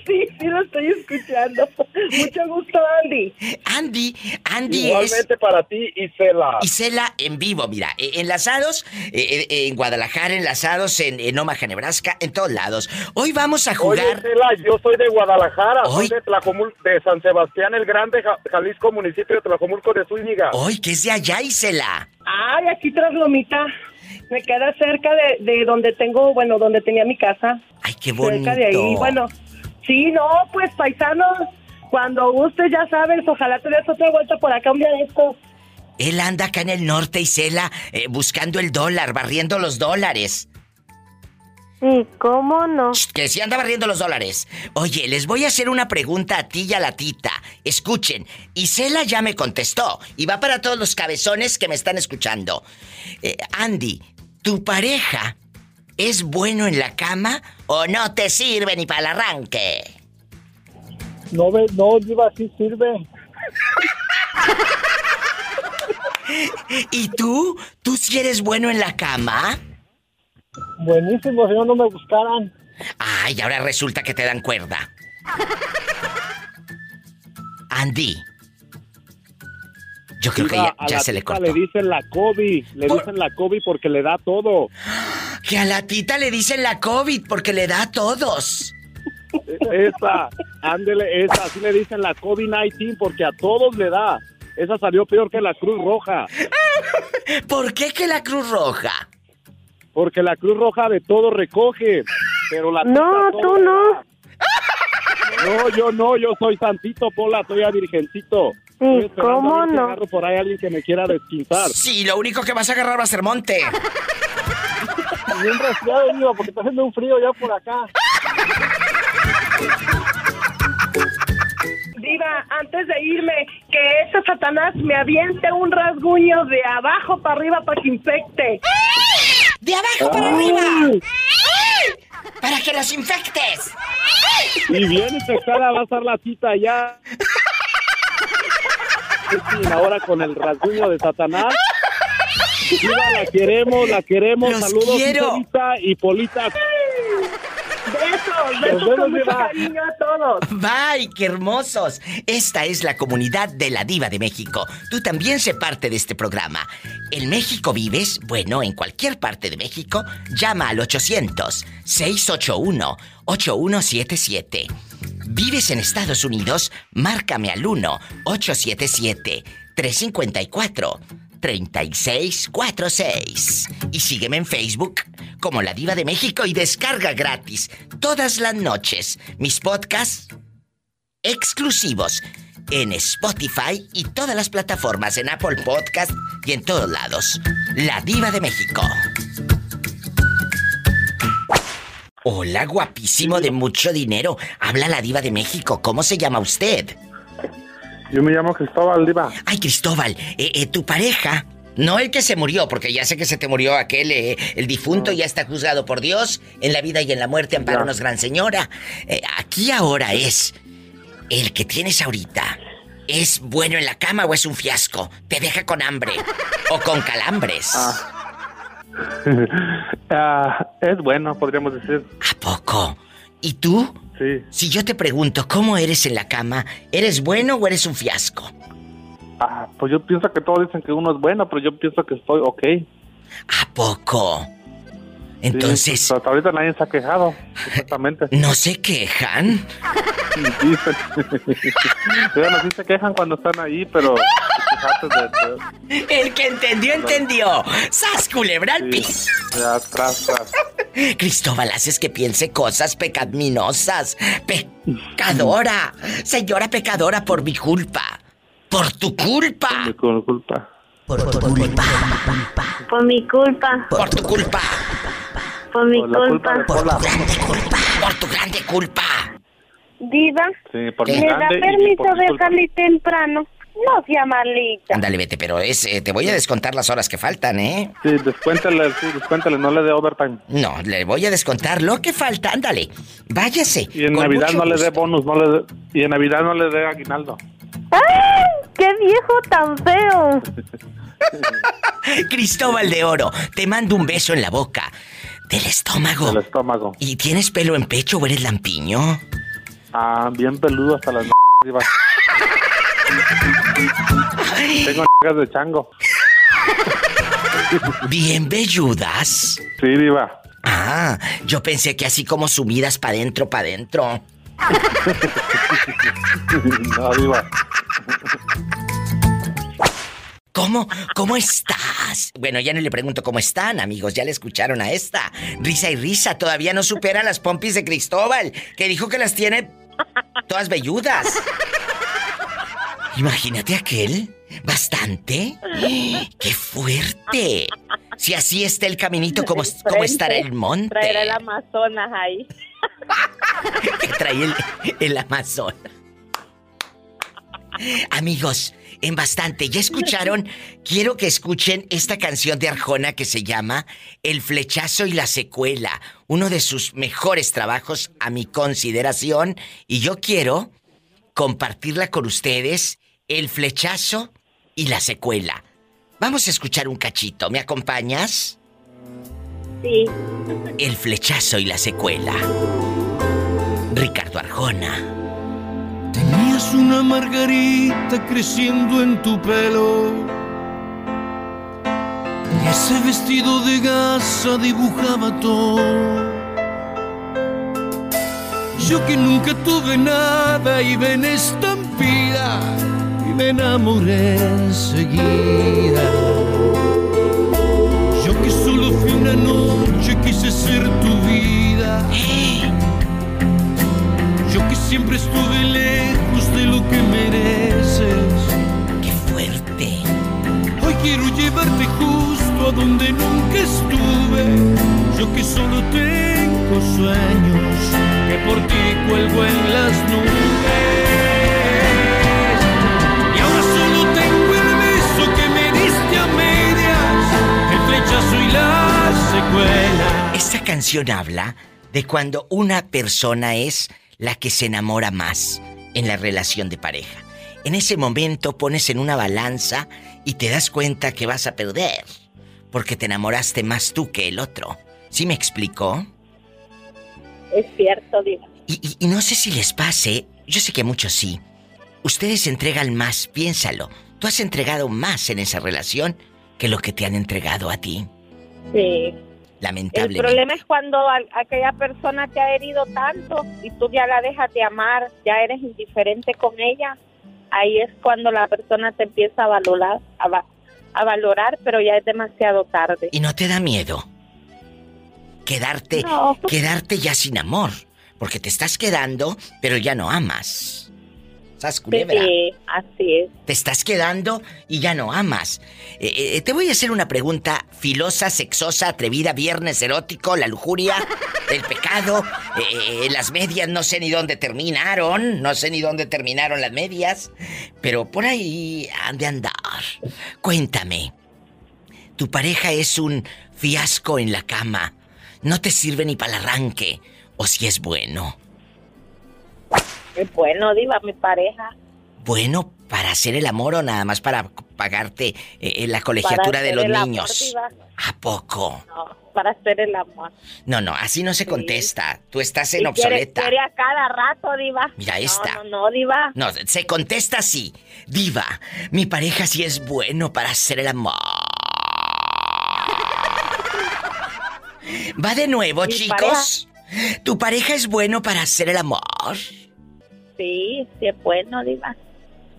S13: Sí, sí lo estoy escuchando. Mucho gusto, Andy.
S2: Andy, Andy es...
S9: Igualmente para ti, Isela.
S2: Isela en vivo, mira, eh, enlazados eh, en Guadalajara, enlazados en, en Omaha, Nebraska, en todos lados. Hoy vamos a
S9: Oye,
S2: jugar...
S9: Isela, yo soy de Guadalajara,
S2: Hoy-
S9: soy de Tlajomul, de San Sebastián el Grande, Ja- Jalisco, municipio de Tlajomulco de Zúñiga.
S2: Hoy, que es de allá, Isela.
S13: Ay, aquí tras Lomita. Me queda cerca de, de donde tengo, bueno, donde tenía mi casa.
S2: Ay, qué bonito.
S13: Cerca de ahí. Bueno, sí, no, pues paisanos, cuando gustes ya sabes, ojalá te des otra vuelta por acá un día de estos.
S2: Él anda acá en el norte, Isela, eh, buscando el dólar, barriendo los dólares.
S4: ¿Y cómo no?
S2: Que sí anda barriendo los dólares. Oye, les voy a hacer una pregunta a ti y a la tita. Escuchen, Isela ya me contestó y va para todos los cabezones que me están escuchando. Eh, Andy, ¿tu pareja es bueno en la cama o no te sirve ni para el arranque?
S9: No, no, Diva, sí sirve.
S2: ¿Y tú? ¿Tú sí eres bueno en la cama?
S9: Buenísimo, si no, no me buscaran.
S2: Ay, ahora resulta que te dan cuerda. Andy. Yo creo que ya, ya se le cortó.
S9: Le dicen la COVID, le
S2: Por-
S9: dicen la COVID porque le da todo.
S2: Que a la tita le dicen la COVID porque le da a todos.
S9: Esa, ándele, esa, así le dicen la COVID-19 porque a todos le da. Esa salió peor que la Cruz Roja,
S2: ¿Por qué que la Cruz Roja?
S9: porque la Cruz Roja de todo recoge, pero la
S4: No, tú no.
S9: No, yo no, yo soy santito, Pola, soy a virgencito.
S4: ¿Y
S9: Estoy esperando
S4: cómo no?
S9: agarro por ahí a alguien que me quiera desquintar.
S2: Sí, lo único que vas a agarrar va a ser monte.
S9: Bien resfriado, Diva, porque está haciendo un frío ya por acá.
S13: Diva, antes de irme, que ese Satanás me aviente un rasguño de abajo para arriba para que infecte.
S2: ¡De abajo para arriba! ¡Para que los infectes!
S9: Y bien infectada va a estar la cita ya. Ahora con el rasguño de Satanás. Diva, la queremos, la queremos.
S2: Los
S9: Saludos,
S2: quiero.
S9: Polita y Polita.
S13: Besos, besos con mucho cariño a todos.
S2: Bye, qué hermosos. Esta es la comunidad de la diva de México. Tú también sé parte de este programa. ¿En México vives? Bueno, en cualquier parte de México, llama al 800-681-8177. ¿Vives en Estados Unidos? Márcame al 1-877-354-3646. Y sígueme en Facebook como La Diva de México y descarga gratis todas las noches mis podcasts exclusivos en Spotify y todas las plataformas en Apple Podcast y en todos lados. La Diva de México. Hola, guapísimo de mucho dinero. Habla la Diva de México. ¿Cómo se llama usted?
S9: Yo me llamo Cristóbal, Diva.
S2: Ay, Cristóbal, eh, eh, tu pareja, no el que se murió, porque ya sé que se te murió aquel, eh, el difunto ya está juzgado por Dios, en la vida y en la muerte, amparanos, gran señora. Eh, aquí ahora es el que tienes ahorita. ¿Es bueno en la cama o es un fiasco? ¿Te deja con hambre o con calambres?
S9: Ah, es bueno, podríamos decir.
S2: ¿A poco? ¿Y tú?
S9: Sí.
S2: Si yo te pregunto cómo eres en la cama, ¿eres bueno o eres un fiasco?
S9: Ah, pues yo pienso que todos dicen que uno es bueno, pero yo pienso que estoy ok.
S2: ¿A poco? Entonces,
S9: Sí, pues, hasta ahorita nadie se ha quejado, exactamente.
S2: ¿no se quejan?
S9: Dicen. bueno, sí se quejan cuando están ahí, pero... de- de-
S2: El que entendió, entendió. ¡Sas, culebra al piso!
S9: sí, ya, tras, tras.
S2: Cristóbal, haces que piense cosas pecaminosas. Pecadora. Señora pecadora, por mi culpa. Por tu culpa.
S9: Mi culpa.
S6: Por tu culpa.
S4: Por mi culpa,
S2: Por tu culpa.
S4: Por mi
S9: Por la culpa
S4: culpa.
S9: de Pola.
S2: Grande culpa. Por tu grande culpa.
S4: Diva,
S9: Sí, por
S2: ¿Me
S9: mi
S4: ¿me da permiso
S9: por mi culpa.
S4: dejarle temprano? No sea malita.
S2: Ándale, vete, pero es, eh, te voy a descontar las horas que faltan, ¿eh?
S9: Sí, descuéntale, sí, descuéntale, no le dé overtime.
S2: No, le voy a descontar lo que falta, ándale. Váyase.
S9: Y en Navidad no le dé bonus, no le dé... Y en Navidad no le dé aguinaldo.
S4: ¡Ay! ¡Qué viejo tan feo!
S2: Cristóbal de Oro, te mando un beso en la boca. Del estómago.
S9: El estómago.
S2: ¿Y tienes pelo en pecho o eres lampiño?
S9: Ah, bien peludo hasta las... Diva. Tengo nalgas de chango.
S2: Bien velludas.
S9: Sí, diva.
S2: Ah, yo pensé que así como sumidas para adentro, para adentro.
S9: No, diva.
S2: ¿Cómo? ¿Cómo estás? Bueno, ya no le pregunto cómo están, amigos. Ya le escucharon a esta. Risa y risa. Todavía no supera las pompis de Cristóbal, que dijo que las tiene todas velludas. Imagínate aquel. Bastante. ¡Qué fuerte! Si así está el caminito, como, como estará el monte.
S12: Traerá el Amazonas ahí.
S2: que trae el, el Amazon. Amigos, en bastante, ¿ya escucharon? Quiero que escuchen esta canción de Arjona que se llama El flechazo y la secuela, uno de sus mejores trabajos a mi consideración, y yo quiero compartirla con ustedes, El flechazo y la secuela. Vamos a escuchar un cachito, ¿me acompañas?
S4: Sí.
S2: El flechazo y la secuela. Ricardo Arjona.
S14: Tenías una margarita creciendo en tu pelo. Y ese vestido de gasa dibujaba todo. Yo que nunca tuve nada y ven estampida y me enamoré enseguida. Yo que solo fui una noche quise ser tu vida. Yo que siempre estuve lejos de lo que mereces.
S2: ¡Qué fuerte!
S14: Hoy quiero llevarte justo a donde nunca estuve. Yo que solo tengo sueños, que por ti cuelgo en las nubes. Y ahora solo tengo el beso que me diste a medias, el flechazo y la secuela.
S2: Esta canción habla de cuando una persona es la que se enamora más en la relación de pareja. En ese momento pones en una balanza y te das cuenta que vas a perder. porque te enamoraste más tú que el otro. ¿Sí me explicó?
S12: Es cierto.
S2: Y, y- y no sé si les pase, yo sé que muchos sí. Ustedes entregan más, piénsalo. Tú has entregado más en esa relación que lo que te han entregado a ti.
S12: Sí. El problema es cuando aquella persona te ha herido tanto y tú ya la dejas de amar, ya eres indiferente con ella. Ahí es cuando la persona te empieza a valorar, a, va- a valorar, pero ya es demasiado tarde.
S2: ¿Y no te da miedo? Quedarte,
S12: No.
S2: quedarte ya sin amor. Porque te estás quedando, pero ya no amas. ¿Sas culebra?
S12: Sí, así es.
S2: Te estás quedando y ya no amas. Eh, eh, te voy a hacer una pregunta filosa, sexosa, atrevida, viernes erótico, la lujuria, el pecado, eh, eh, las medias, no sé ni dónde terminaron, no sé ni dónde terminaron las medias, pero por ahí han de andar. Cuéntame, tu pareja es un fiasco en la cama, no te sirve ni para el arranque, o si es bueno.
S12: Es bueno, Diva, mi pareja.
S2: Bueno para hacer el amor o nada más para pagarte eh, eh, la colegiatura
S12: Para
S2: de los
S12: amor,
S2: niños.
S12: Diva.
S2: ¿A poco?
S12: No, para hacer el amor.
S2: No, no, así no se contesta. Tú estás en
S12: quiere,
S2: obsoleta.
S12: quiere a cada rato, Diva.
S2: Mira esta.
S12: No, no, no, Diva.
S2: No, se contesta así. Diva, mi pareja sí es bueno para hacer el amor. Va de nuevo,
S12: Mi
S2: chicos. ¿Tu pareja es bueno para hacer el amor?
S12: Sí, sí es bueno, Diva.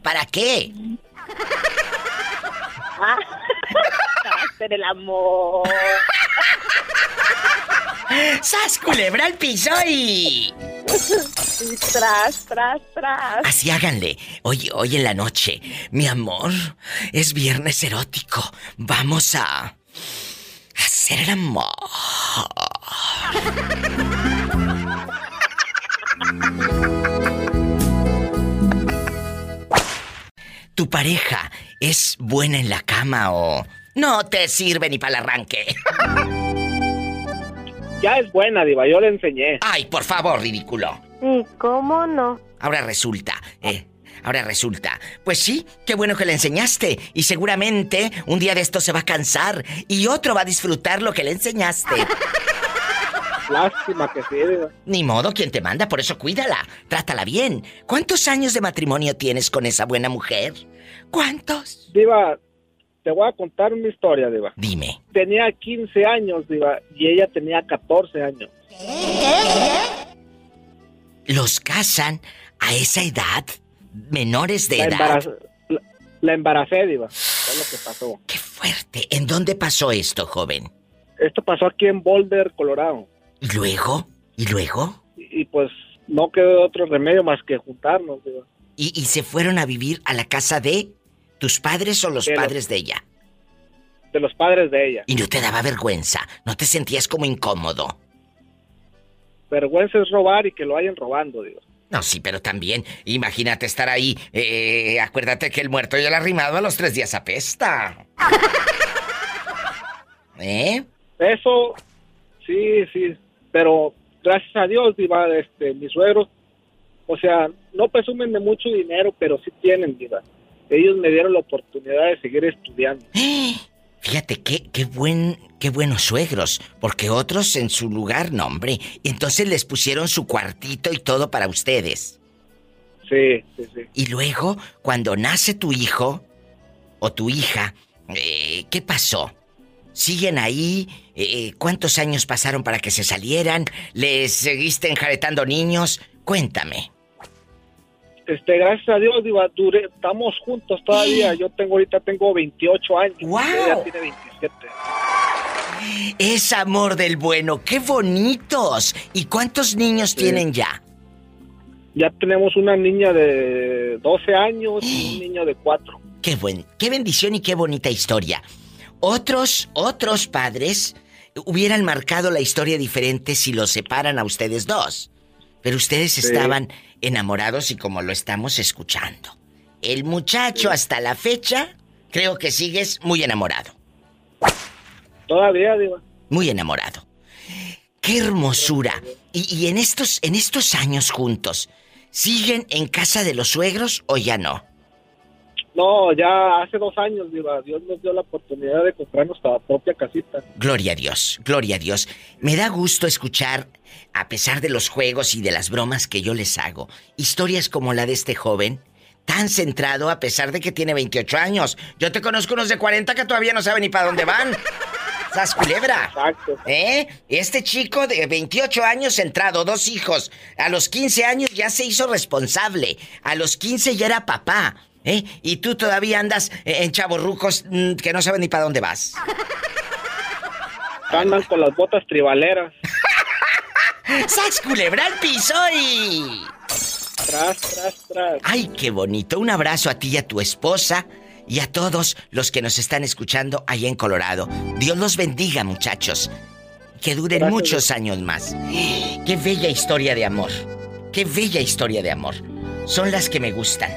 S2: ¿Para qué?
S12: Ah, para hacer el amor.
S2: ¡Sas, culebra al piso y...
S12: Tras, tras, tras.
S2: Así háganle. Hoy, hoy en la noche. Mi amor, es viernes erótico. Vamos a... hacer el amor. ¿Tu pareja es buena en la cama o no te sirve ni para el arranque?
S9: Ya es buena, Diva, yo le enseñé.
S2: Ay, por favor, ridículo.
S4: ¿Y cómo no?
S2: Ahora resulta, eh, ahora resulta. Pues sí, qué bueno que le enseñaste. Y seguramente un día de esto se va a cansar y otro va a disfrutar lo que le enseñaste.
S9: Lástima que sí, Diva.
S2: Ni modo, quien te manda, por eso cuídala, trátala bien. ¿Cuántos años de matrimonio tienes con esa buena mujer? ¿Cuántos?
S9: Diva, te voy a contar una historia, Diva.
S2: Dime.
S9: Tenía 15 años, Diva, y ella tenía 14 años.
S2: ¿Los casan a esa edad? ¿Menores de
S9: La,
S2: edad?
S9: embaraz- la, la embaracé, Diva. Es lo que pasó.
S2: ¡Qué fuerte! ¿En dónde pasó esto, joven?
S9: Esto pasó aquí en Boulder, Colorado.
S2: ¿Y luego? ¿Y luego?
S9: Y, y pues no quedó otro remedio más que juntarnos, Diva.
S2: ¿Y, y se fueron a vivir a la casa de tus padres o los
S9: De los-
S2: padres de ella?
S9: De los padres de ella.
S2: ¿Y no te daba vergüenza? ¿No te sentías como incómodo?
S9: Vergüenza es robar y que lo hayan robando, Diva.
S2: No, sí, pero también, imagínate estar ahí. eh, acuérdate que el muerto ya ha arrimado a los tres días apesta. ¿Eh?
S9: Eso, sí, sí, pero gracias a Dios, Diva, este, mis suegros, o sea, no presumen de mucho dinero, pero sí tienen, Diva. Ellos me dieron la oportunidad de seguir estudiando.
S2: Fíjate qué, qué buen, qué buenos suegros, porque otros en su lugar, no, hombre. Entonces les pusieron su cuartito y todo para ustedes.
S9: Sí, sí, sí.
S2: Y luego, cuando nace tu hijo o tu hija, eh, ¿qué pasó? ¿Siguen ahí? Eh, ¿Cuántos años pasaron para que se salieran? ¿Les seguiste enjaretando niños? Cuéntame.
S9: Este, gracias a Dios, Diva, duré, estamos juntos todavía. Yo tengo ahorita tengo 28 años.
S2: ¡Guau!
S9: Ella tiene 27.
S2: Es amor del bueno, qué bonitos. ¿Y cuántos niños tienen ya?
S9: Ya tenemos una niña de 12 años y un niño de 4.
S2: Qué buen, qué bendición y qué bonita historia. Otros, otros padres hubieran marcado la historia diferente si los separan a ustedes dos. Pero ustedes
S9: Sí.
S2: estaban enamorados y como lo estamos escuchando. El muchacho hasta la fecha, creo que sigues muy enamorado.
S9: Todavía, Diva.
S2: Muy enamorado. ¡Qué hermosura! Y, y en estos, en estos años juntos, ¿siguen en casa de los suegros o ya no?
S9: No, ya hace dos años, Diva, Dios nos dio la oportunidad de comprar nuestra propia casita.
S2: Gloria a Dios, gloria a Dios. Me da gusto escuchar, a pesar de los juegos y de las bromas que yo les hago, historias como la de este joven, tan centrado a pesar de que tiene 28 años. Yo te conozco unos de 40 que todavía no saben ni para dónde van. ¡Sas culebra!
S9: Exacto.
S2: ¿Eh? Este chico de 28 años centrado, dos hijos. A los 15 años ya se hizo responsable. A los 15 ya era papá. ¿Eh? Y tú todavía andas en chavorrucos mm, que no saben ni para dónde vas.
S9: Andan con las botas tribaleras.
S2: ¡Sas culebra al piso y...
S9: Tras, tras, tras.
S2: Ay, qué bonito. Un abrazo a ti y a tu esposa y a todos los que nos están escuchando ahí en Colorado. Dios los bendiga, muchachos. Que duren
S9: Gracias.
S2: muchos años más. Qué bella historia de amor. Qué bella historia de amor. Son las que me gustan.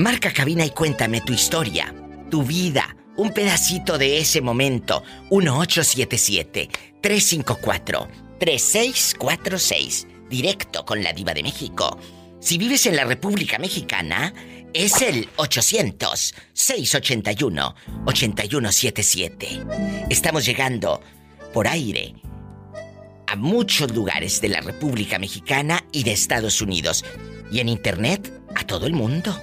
S2: Marca cabina y cuéntame tu historia, tu vida, un pedacito de ese momento. 1877-354-3646. Directo con la diva de México. Si vives en la República Mexicana, es el 800-681-8177. Estamos llegando por aire a muchos lugares de la República Mexicana y de Estados Unidos. Y en Internet a todo el mundo.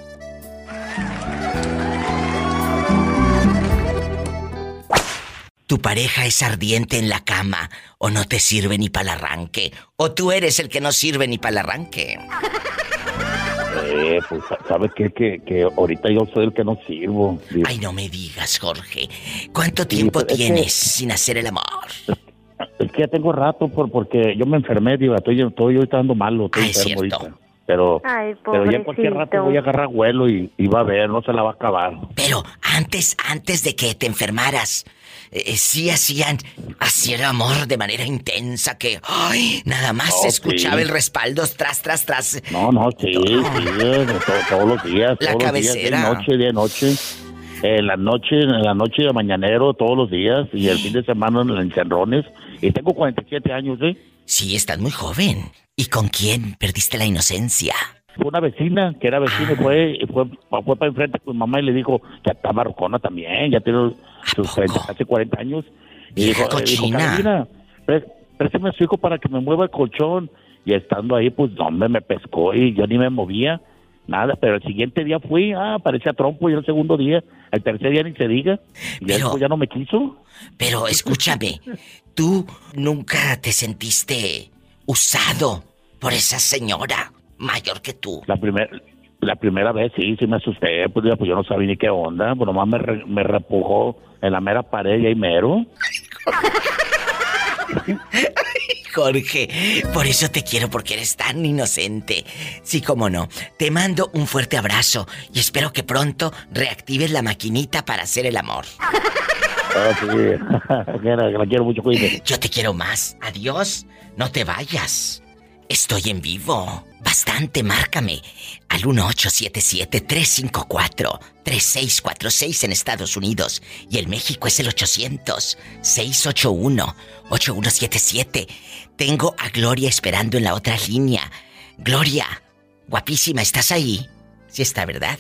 S2: Tu pareja es ardiente en la cama o no te sirve ni para el arranque. O tú eres el que no sirve ni para el arranque.
S15: Eh, pues, ¿sabes qué? Que, que ahorita yo soy el que no sirvo.
S2: Ay, no me digas, Jorge. ¿Cuánto tiempo
S15: pues, que-
S2: tienes sin hacer el amor?
S15: Es que ya tengo rato por, porque yo me enfermé, diva. Estoy, estoy ahorita ando malo, estoy
S2: Ah, es
S15: enfermo
S2: cierto.
S15: ahorita. Pero,
S4: Ay,
S15: pero ya en cualquier rato voy a agarrar vuelo y, y va a ver, no se la va a acabar.
S2: Pero antes, antes de que te enfermaras, eh, sí hacían así el amor de manera intensa que, ay, nada más
S15: Oh,
S2: se escuchaba
S15: sí.
S2: el respaldo tras, tras, tras.
S15: No, no, sí, sí, to- todos los días.
S2: La
S15: todos
S2: cabecera.
S15: Los días, de noche, de noche. En la noche, en la noche de mañanero, todos los días. Y el fin de semana en encerrones. Y tengo 47 años, ¿eh?
S2: Sí, estás muy joven. ¿Y con quién perdiste la inocencia?
S15: Fue una vecina, que era vecina, y fue, fue, fue para enfrente con mamá y le dijo, ya está marrocona también, ya tiene sus 30, casi 40 años. Y
S2: Vieja
S15: dijo, eh, dijo,
S2: cochina.
S15: Carolina, pré- préstame a su hijo para que me mueva el colchón. Y estando ahí, pues, no, me, me pescó y yo ni me movía, nada. Pero el siguiente día fui, ah, parecía trompo, y el segundo día, el tercer día ni se diga. Y
S2: Pero-
S15: después ya no me quiso.
S2: Pero escúchame, ¿tú nunca te sentiste usado por esa señora mayor que tú?
S15: La primera la primera vez sí, sí me asusté, pues, pues yo no sabía ni qué onda, pues nomás me, re- me repujó en la mera pared y ahí mero.
S2: Jorge, por eso te quiero porque eres tan inocente. Sí, cómo no. Te mando un fuerte abrazo y espero que pronto reactives la maquinita para hacer el amor.
S15: La, quiero mucho, cuídate.
S2: Yo te quiero más. Adiós. No te vayas. Estoy en vivo. Bastante, márcame. Al 1877-354-3646 en Estados Unidos. Y en México es el 800-681-8177. Tengo a Gloria esperando en la otra línea. Gloria, guapísima, ¿estás ahí? Sí está, ¿verdad?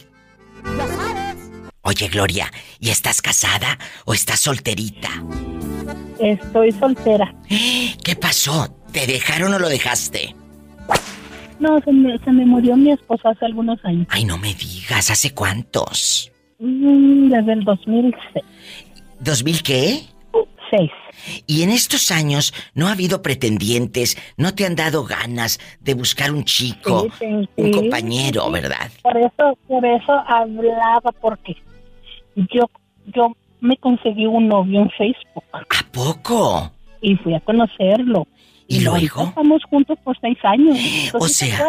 S2: Oye, Gloria, ¿y estás casada o estás solterita?
S16: Estoy soltera.
S2: ¿Qué pasó? ¿Te dejaron o lo dejaste?
S16: No, se me, se me murió mi esposo hace algunos años.
S2: Ay, no me digas, ¿hace cuántos?
S16: Mm, Desde el 2006.
S2: ¿2000 qué?
S16: Seis.
S2: Y en estos años no ha habido pretendientes, no te han dado ganas de buscar un chico,
S16: Sí, sí,
S2: un compañero. ¿verdad?
S16: Por eso, por eso hablaba, porque yo, yo me conseguí un novio en Facebook.
S2: ¿A poco?
S16: Y fui a conocerlo.
S2: ¿Y
S16: ahorita
S2: luego?
S16: Estamos juntos por seis años.
S2: O sea.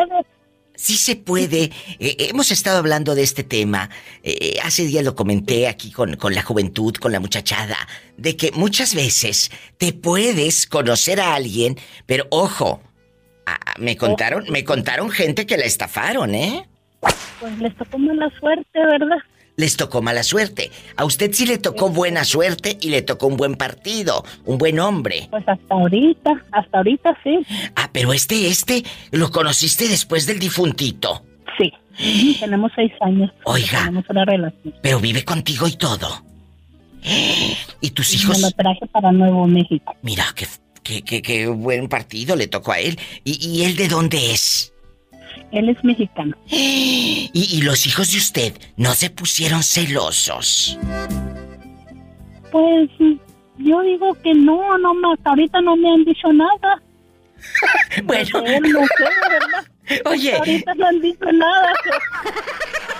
S2: Sí se puede. Eh, hemos estado hablando de este tema. Eh, hace días lo comenté aquí con, con la juventud, con la muchachada, de que muchas veces te puedes conocer a alguien, pero ojo, me contaron, me contaron gente que la estafaron, ¿eh?
S16: Pues les tocó mala suerte, ¿verdad?
S2: Les tocó mala suerte. A usted sí le tocó buena suerte y le tocó un buen partido, un buen hombre.
S16: Pues hasta ahorita, hasta ahorita sí.
S2: Ah, pero este, este, lo conociste después del difuntito.
S16: Sí. Sí, tenemos seis años.
S2: Oiga.
S16: Tenemos una relación.
S2: Pero vive contigo y todo. ¿Y tus hijos?
S16: Me lo traje para Nuevo México.
S2: Mira, qué, qué, qué, qué buen partido le tocó a él. ¿Y, y él de dónde es?
S16: Él es mexicano.
S2: ¿Y, y los hijos de usted no se pusieron celosos?
S16: Pues yo digo que no, no hasta ahorita no me han dicho nada.
S2: Bueno.
S16: Él no sé, ¿verdad?
S2: Oye.
S16: Ahorita no han dicho nada.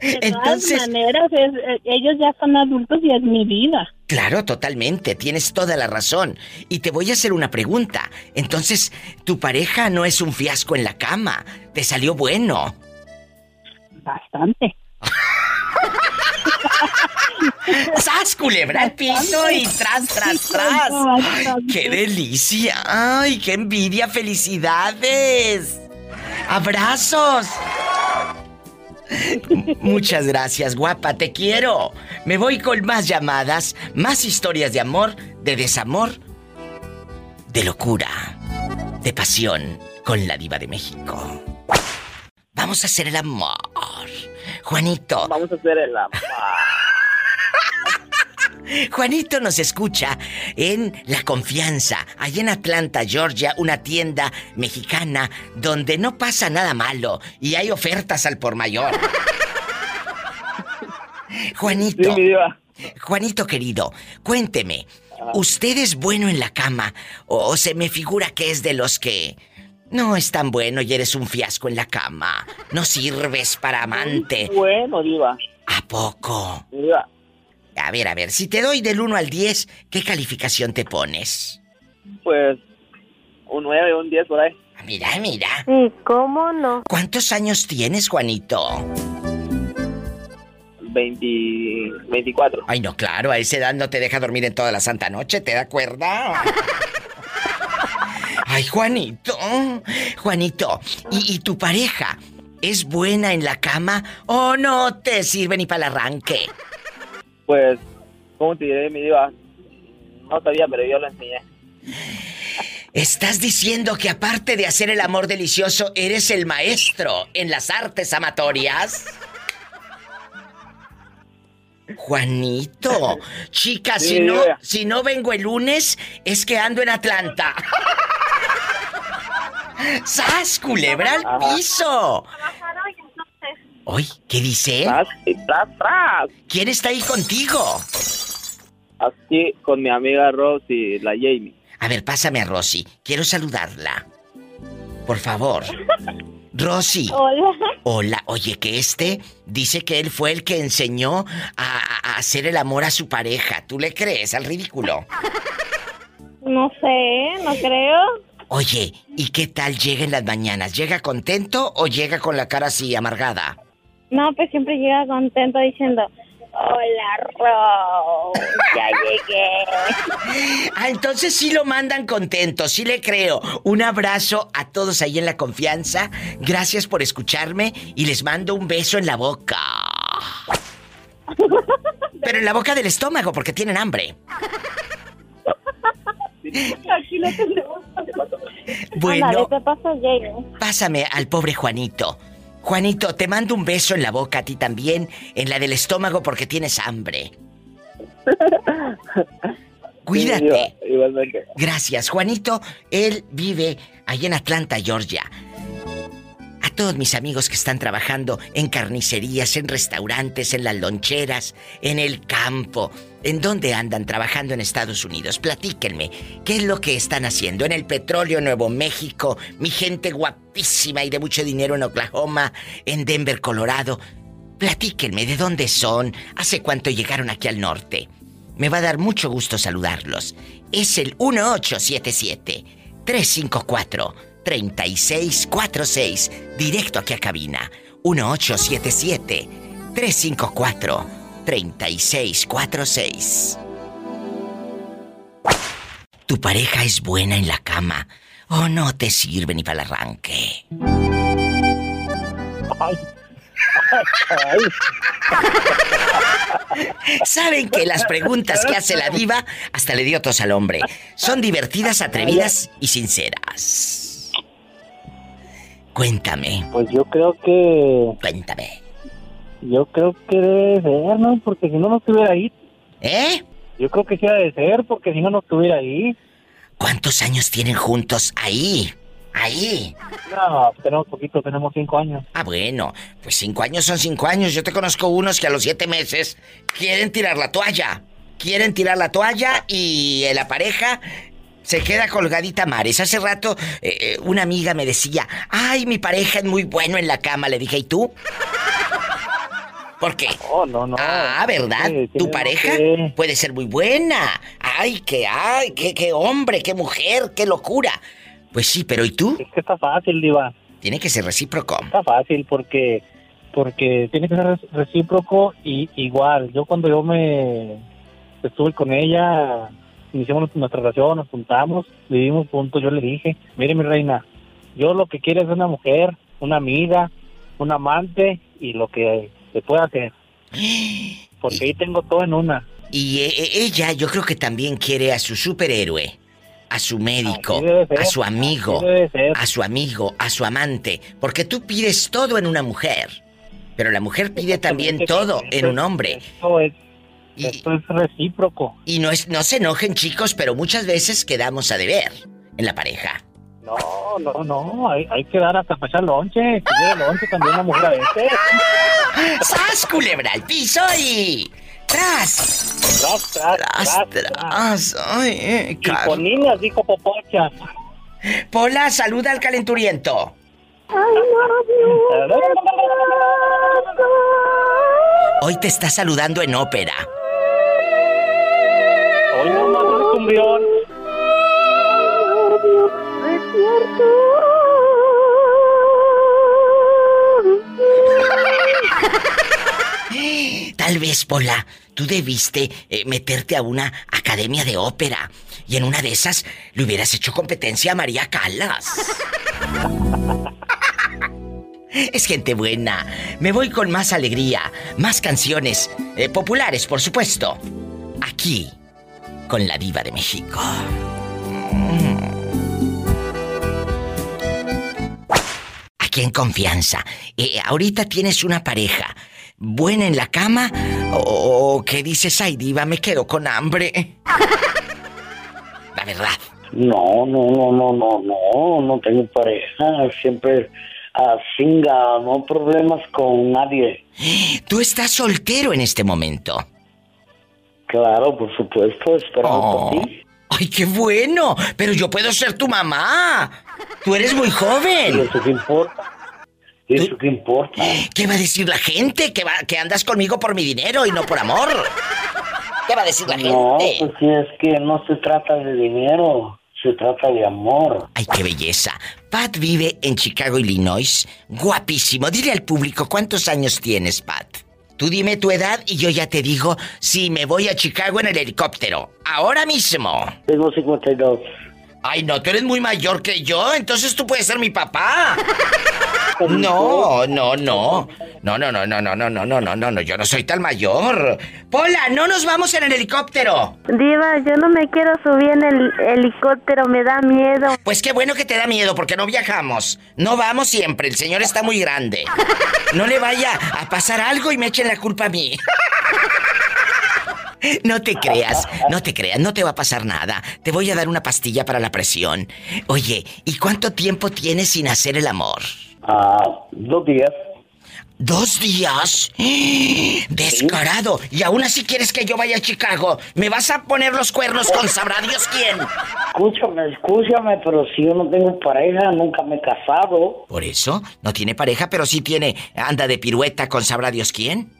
S16: De
S2: Entonces-
S16: todas maneras, es- eh, ellos ya son adultos y es mi vida.
S2: Claro, totalmente, tienes toda la razón. Y te voy a hacer una pregunta. Entonces, tu pareja no es un fiasco en la cama, te salió bueno.
S16: Bastante.
S2: ¡Sas, culebra al piso y tras, tras, tras! ¡Qué delicia! ¡Ay, qué envidia! ¡Felicidades! ¡Abrazos! Muchas gracias, guapa, te quiero. Me voy con más llamadas, más historias de amor, de desamor, de locura, de pasión con la diva de México. Vamos a hacer el amor. Juanito.
S17: Vamos a hacer el amor.
S2: Juanito nos escucha en La Confianza, allá en Atlanta, Georgia, una tienda mexicana donde no pasa nada malo y hay ofertas al por mayor. Juanito. Juanito querido, cuénteme, ¿usted es bueno en la cama o, o se me figura que es de los que no es tan bueno y eres un fiasco en la cama? No sirves para amante.
S17: Bueno, Diva.
S2: ¿A poco?
S17: Diva.
S2: A ver, a ver, si te doy del 1 al 10, ¿qué calificación te pones?
S17: Pues un 9, un 10 por ahí.
S2: Mira, mira.
S4: ¿Y cómo no?
S2: ¿Cuántos años tienes, Juanito?
S17: 20, 24.
S2: Ay, no, claro, a esa edad no te deja dormir en toda la santa noche, ¿te da cuerda? Ay, Juanito. Juanito, ¿y, y tu pareja es buena en la cama o no te sirve ni para el arranque?
S17: Pues, ¿cómo te diré, mi Diva? No sabía, pero yo lo enseñé.
S2: ¿Estás diciendo que aparte de hacer el amor delicioso, eres el maestro en las artes amatorias? Juanito, chica,
S17: Sí,
S2: si no, si no vengo el lunes, es que ando en Atlanta. ¡Sas, culebra al
S17: Ajá.
S2: Oye, ¿qué dice?
S17: tras, tras.
S2: ¿Quién está ahí contigo?
S17: Aquí con mi amiga Rosy, la Jamie.
S2: A ver, pásame a Rosy. Quiero saludarla. Por favor. Rosy.
S4: Hola.
S2: Hola, oye, que este dice que él fue el que enseñó a, a hacer el amor a su pareja. ¿Tú le crees al ridículo?
S4: No sé, no creo.
S2: Oye, ¿y qué tal llega en las mañanas? ¿Llega contento o llega con la cara así amargada?
S4: No, pues siempre llega contento diciendo, hola, Rose, ya llegué.
S2: Ah, entonces sí lo mandan contento, sí le creo. Un abrazo a todos ahí en la confianza. Gracias por escucharme y les mando un beso en la boca. Pero en la boca del estómago porque tienen hambre.
S4: Aquí lo tenemos.
S2: Bueno.
S4: Ándale, te paso.
S2: Pásame al pobre Juanito. Juanito, te mando un beso en la boca a ti también, en la del estómago porque tienes hambre. Cuídate.
S17: Sí, igualmente.
S2: Gracias, Juanito. Él vive ahí en Atlanta, Georgia. Todos mis amigos que están trabajando en carnicerías, en restaurantes, en las loncheras, en el campo, ¿en dónde andan trabajando en Estados Unidos? Platíquenme, ¿qué es lo que están haciendo? En el petróleo Nuevo México, mi gente guapísima y de mucho dinero en Oklahoma, en Denver, Colorado. Platíquenme de dónde son, hace cuánto llegaron aquí al norte. Me va a dar mucho gusto saludarlos. Es el 1877 354 3646, directo aquí a cabina. 1877 354 3646. Tu pareja es buena en la cama o no te sirve ni para el arranque. Saben que las preguntas que hace la diva hasta le dio tos al hombre. Son divertidas, atrevidas y sinceras. Cuéntame.
S18: Pues yo creo que...
S2: Cuéntame.
S18: Yo creo que debe ser, ¿no? Porque si no, no estuviera ahí.
S2: ¿Eh?
S18: Yo creo que sí debe ser, porque si no, no estuviera ahí.
S2: ¿Cuántos años tienen juntos ahí? Ahí.
S18: No, tenemos poquito, tenemos cinco años.
S2: Ah, bueno, pues cinco años son cinco años. Yo te conozco unos que a los siete meses quieren tirar la toalla. Quieren tirar la toalla y la pareja se queda colgadita mares. Hace rato eh, eh, una amiga me decía, ay, mi pareja es muy bueno en la cama. Le dije, ¿y tú? ¿Por qué?
S18: No, no, no.
S2: Ah, ¿verdad?
S18: Sí,
S2: ¿Tu pareja
S18: que-
S2: puede ser muy buena? Ay, qué, ay, qué, qué hombre, qué mujer, qué locura. Pues sí, pero ¿y tú?
S18: Es que está fácil, Diva.
S2: Tiene que ser recíproco.
S18: Está fácil porque porque tiene que ser re- recíproco y igual. Yo cuando yo me estuve con ella, iniciamos nuestra relación, nos juntamos, vivimos juntos, yo le dije, mire mi reina, yo lo que quiero es una mujer, una amiga, un amante y lo que se pueda hacer. Porque ahí tengo todo en una.
S2: Y eh, eh, ella yo creo que también quiere a su superhéroe, a su médico,
S18: ser,
S2: a su amigo, a su amigo, a su amante, porque tú pides todo en una mujer, pero la mujer pide también todo en un hombre.
S18: Es, esto es recíproco.
S2: Y no es no se enojen chicos, pero muchas veces quedamos a deber en la pareja.
S18: No, no, no, hay, hay que dar hasta echar lonche. Que lonche también la mujer a veces.
S2: ¡Sas, culebra al piso y... ¡Tras!
S18: Tras, tras,
S2: tras, tras. Ay, eh,
S18: Y niñas, dijo Popocha.
S2: Pola, saluda al calenturiento. Hoy te está saludando en ópera. Tal vez, Pola, tú debiste eh, meterte a una academia de ópera y en una de esas le hubieras hecho competencia a María Calas. Es gente buena. Me voy con más alegría, más canciones, eh, populares, por supuesto. Aquí, con la diva de México. Aquí en confianza. Eh, ahorita tienes una pareja. ¿Buena en la cama? ¿O qué dices, ay, diva, me quedo con hambre? La verdad.
S19: No, no, no, no, no, no, no tengo pareja, siempre a singa, no problemas con nadie.
S2: Tú estás soltero en este momento.
S19: Claro, por supuesto, esperando
S2: Oh.
S19: por ti.
S2: ¡Ay, qué bueno! Pero yo puedo ser tu mamá. Tú eres muy joven.
S19: ¿Y eso qué importa? ¿Y eso qué importa?
S2: ¿Qué va a decir la gente? ¿Que, va, que andas conmigo por mi dinero y no por amor. ¿Qué va a decir la
S19: No,
S2: gente?
S19: pues sí, es que no se trata de dinero, se trata de amor.
S2: Ay, qué belleza. Pat vive en Chicago, Illinois. Guapísimo. Dile al público cuántos años tienes, Pat. Tú dime tu edad y yo ya te digo si me voy a Chicago en el helicóptero. Ahora mismo.
S19: Tengo 52.
S2: Ay, no, tú eres muy mayor que yo, entonces tú puedes ser mi papá. No, no, no. No, no, no, no, no, no, no, no, no, no, no, yo no soy tan mayor. Pola, no nos vamos en el helicóptero.
S4: Diva, yo no me quiero subir en el helicóptero, me da miedo.
S2: Pues qué bueno que te da miedo porque no viajamos. No vamos siempre, el señor está muy grande. No le vaya a pasar algo y me echen la culpa a mí. No te creas, no te creas, no te va a pasar nada. Te voy a dar una pastilla para la presión. Oye, ¿y cuánto tiempo tienes sin hacer el amor?
S19: Ah, dos días.
S2: ¿Dos días? Descarado. Y aún así quieres que yo vaya a Chicago. ¿Me vas a poner los cuernos con sabrá Dios quién?
S19: Escúchame, escúchame, pero si yo no tengo pareja, nunca me he casado.
S2: Por eso, no tiene pareja, pero sí tiene. Anda de pirueta con sabrá Dios quién.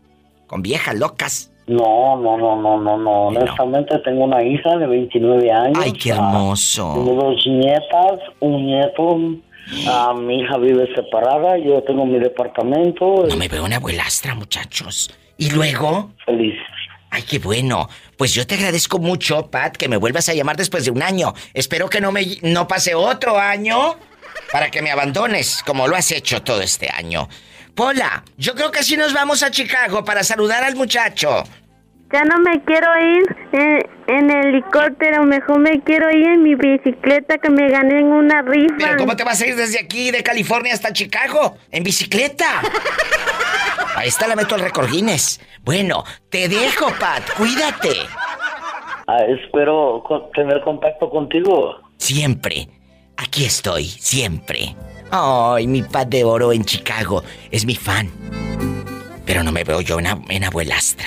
S2: Con viejas locas.
S19: No, no, no, no, no, no. Honestamente tengo una hija de 29 años.
S2: Ay, qué
S19: Ah,
S2: hermoso.
S19: Tengo dos nietas, un nieto. Ah, mi hija vive separada, yo tengo mi departamento.
S2: No me veo una abuelastra, muchachos. ¿Y luego?
S19: Feliz.
S2: Ay, qué bueno. Pues yo te agradezco mucho, Pat, que me vuelvas a llamar después de un año. Espero que no me no pase otro año para que me abandones, como lo has hecho todo este año. Pola, yo creo que sí nos vamos a Chicago para saludar al muchacho.
S4: Ya no me quiero ir. en, en helicóptero, mejor me quiero ir en mi bicicleta que me gané en una rifa.
S2: Pero ¿cómo te vas a ir desde aquí, de California hasta Chicago? En bicicleta. Ahí está, la meto al récord Guinness. Bueno, te dejo, Pat. Cuídate.
S19: Ah, espero tener contacto contigo.
S2: Siempre. Aquí estoy, siempre. Ay, mi Pat de oro en Chicago. Es mi fan. Pero no me veo yo en, ab- en abuelastra.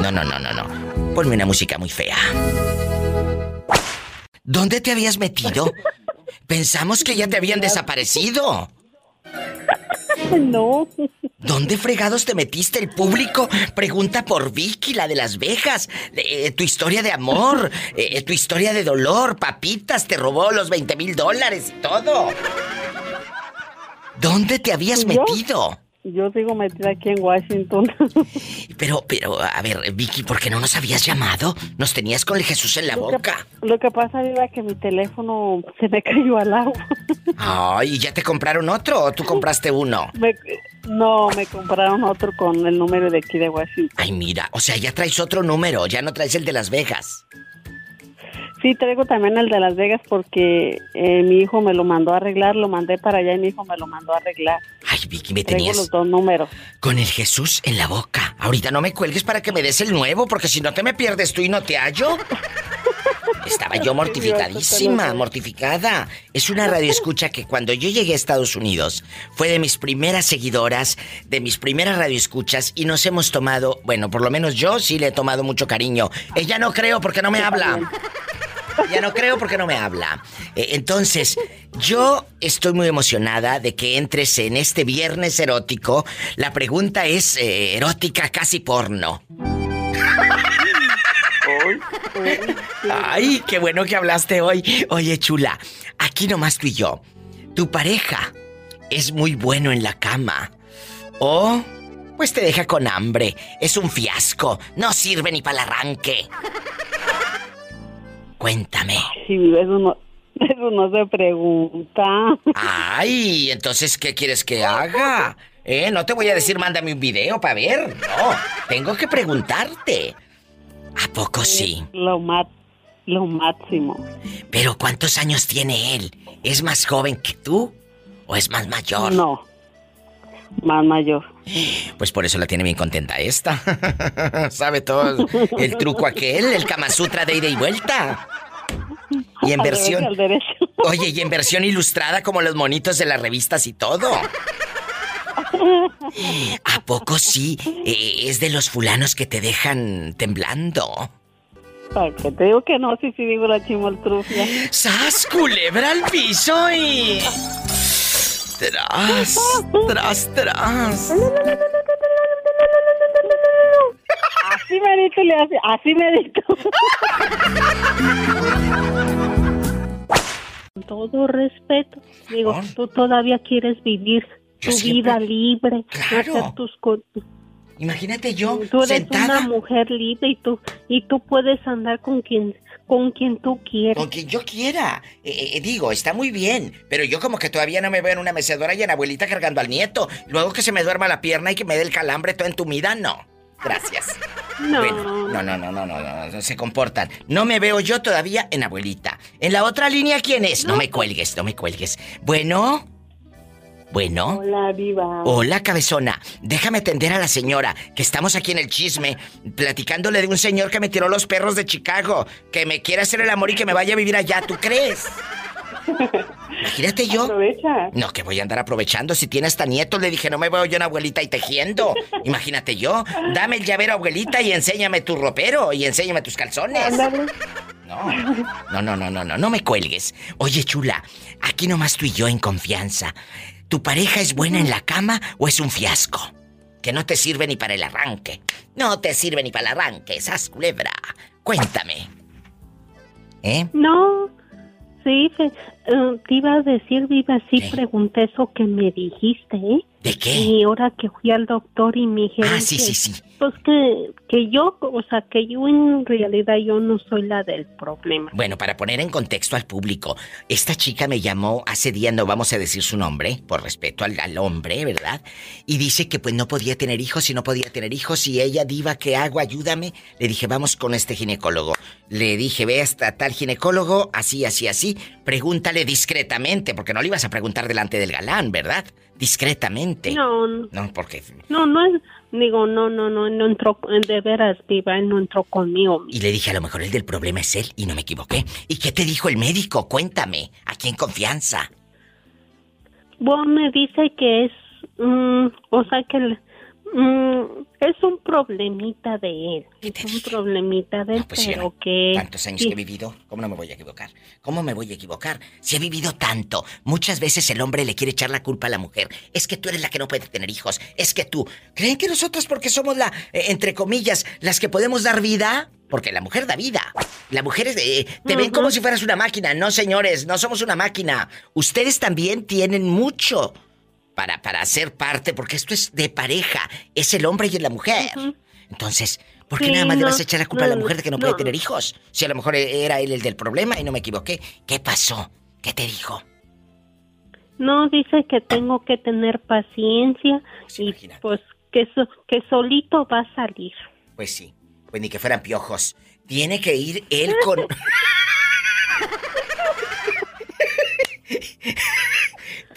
S2: No, no, no, no, no. Ponme una música muy fea. ¿Dónde te habías metido? Pensamos que ya te habían desaparecido.
S16: No.
S2: ¿Dónde fregados te metiste? El público pregunta por Vicky, la de Las Vegas. Eh, tu historia de amor, eh, tu historia de dolor, papitas, te robó los 20 mil dólares y todo. ¿Dónde te habías
S16: ¿Y
S2: metido?
S16: Yo sigo metida aquí en Washington.
S2: Pero, pero, a ver, Vicky, ¿por qué no nos habías llamado? Nos tenías con el Jesús en la
S16: Lo que-
S2: boca.
S16: Lo que pasa, Viva, que mi teléfono se me cayó al agua.
S2: Ay, ¿ya te compraron otro o tú compraste uno?
S16: Me- no, me compraron otro con el número de aquí de Washington.
S2: Ay, mira, o sea, ya traes otro número, ya no traes el de Las Vegas.
S16: Sí, traigo también el de Las Vegas porque eh, mi hijo me lo mandó a arreglar, lo mandé para allá y mi hijo me lo mandó a arreglar.
S2: Ay, Vicky, me
S16: Traigo
S2: tenías
S16: los dos números.
S2: con el Jesús en la boca. Ahorita no me cuelgues para que me des el nuevo, porque si no te me pierdes tú y no te hallo. Estaba yo mortificadísima, mortificada. Es una radio escucha que cuando yo llegué a Estados Unidos fue de mis primeras seguidoras, de mis primeras radioescuchas y nos hemos tomado, bueno, por lo menos yo sí le he tomado mucho cariño. Ella no creo porque no me habla. Ya no creo porque no me habla. Eh, entonces, yo estoy muy emocionada de que entres en este viernes erótico. La pregunta es eh, erótica casi porno. Ay, qué bueno que hablaste hoy. Oye, chula, aquí nomás tú y yo. Tu pareja es muy bueno en la cama. O, pues te deja con hambre. Es un fiasco. No sirve ni para el arranque. Cuéntame.
S16: Sí, eso no, eso no se pregunta.
S2: Ay, entonces, ¿qué quieres que haga? Eh, no te voy a decir mándame un video para ver. No, tengo que preguntarte. ¿A poco sí?
S16: Lo, lo máximo.
S2: Pero ¿cuántos años tiene él? ¿Es más joven que tú? ¿O es más mayor?
S16: No. Más mayor.
S2: Pues por eso la tiene bien contenta esta. Sabe todo el truco aquel, el Kama Sutra de ida y vuelta. Y en
S16: Al
S2: versión.
S16: al derecho.
S2: Oye, y en versión ilustrada como los monitos de las revistas y todo. ¿A poco sí? Eh, es de los fulanos que te dejan temblando.
S16: ¿Para qué te digo que no? Sí, sí, digo la chimoltrufia.
S2: ¡Sas, culebra al piso y... Tras, tras, tras.
S16: Así merito le hace, así merito. Con todo respeto, digo, tú todavía quieres vivir tu
S2: siempre-
S16: vida libre,
S2: Claro.
S16: hacer tus cosas.
S2: Imagínate yo
S16: Tú eres
S2: sentada
S16: una mujer libre y tú y tú puedes andar con quien con quien tú quieras.
S2: con quien yo quiera. Eh, eh, digo, está muy bien, pero yo como que todavía no me veo en una mecedora y en abuelita cargando al nieto. Luego que se me duerma la pierna y que me dé el calambre todo entumida, no. Gracias.
S16: No.
S2: Bueno, no, no, no, no, no, no, no, se comportan. No me veo yo todavía en abuelita. En la otra línea, ¿quién es? No me cuelgues, no me cuelgues. Bueno. Bueno.
S16: Hola, viva.
S2: Hola, cabezona. Déjame atender a la señora, que estamos aquí en el chisme, platicándole de un señor que me tiró los perros de Chicago, que me quiere hacer el amor y que me vaya a vivir allá, ¿tú crees? Imagínate yo.
S16: Aprovecha.
S2: No, que voy a andar aprovechando. Si tiene hasta nietos, le dije, no me veo yo una abuelita y tejiendo. Imagínate yo. Dame el llavero, abuelita, y enséñame tu ropero y enséñame tus calzones.
S16: Ándale.
S2: No, no, no, no, no, no, no me cuelgues. Oye, chula, aquí nomás tú y yo en confianza. ¿Tu pareja es buena en la cama o es un fiasco? Que no te sirve ni para el arranque. No te sirve ni para el arranque, esas culebra. Cuéntame. ¿Eh?
S16: No. Sí, eh, te iba a decir, Viva, sí pregunté eso que me dijiste, ¿eh?
S2: ¿De qué?
S16: Y ahora que fui al doctor y me dijeron
S2: Ah, sí,
S16: que,
S2: sí, sí.
S16: Pues que, que yo, o sea, que yo en realidad yo no soy la del problema.
S2: Bueno, para poner en contexto al público, esta chica me llamó hace día, no vamos a decir su nombre, por respeto al, al hombre, ¿verdad? Y dice que pues no podía tener hijos y no podía tener hijos y ella, diva, ¿qué hago? Ayúdame. Le dije, vamos con este ginecólogo. Le dije, ve hasta tal ginecólogo, así, así, así. Pregúntale discretamente, porque no le ibas a preguntar delante del galán, ¿verdad? Discretamente.
S16: No, no.
S2: No, porque...
S16: No, no es, digo, no, no, no, no entró, de veras, viva, él no entró conmigo.
S2: Y le dije, a lo mejor el del problema es él y no me equivoqué. ¿Y qué te dijo el médico? Cuéntame, aquí en confianza.
S16: Bueno, me dice que es, mm, o sea, que mm, es un problemita de él. Es un problemita de él,
S2: Pues sí,
S16: pero que...
S2: Tantos años
S16: sí.
S2: que he vivido, ¿cómo no me voy a equivocar? ¿Cómo me voy a equivocar? Si he vivido tanto, muchas veces el hombre le quiere echar la culpa a la mujer. Es que tú eres la que no puede tener hijos. Es que tú. ¿Creen que nosotros porque somos la, eh, entre comillas, las que podemos dar vida? Porque la mujer da vida. La mujer es, eh, te ven como si fueras una máquina. No, señores, no somos una máquina. Ustedes también tienen mucho para, para ser parte, porque esto es de pareja. Es el hombre y la mujer. Entonces, ¿por qué
S16: Sí,
S2: nada más le
S16: no,
S2: vas a echar la culpa a la mujer de que no,
S16: no.
S2: puede tener hijos? Si a lo mejor era él el del problema y no me equivoqué. ¿Qué pasó? ¿Qué te dijo?
S16: No, dice que tengo que tener paciencia y pues que, so- que solito va a salir.
S2: Pues sí, pues ni que fueran piojos. Tiene que ir él con...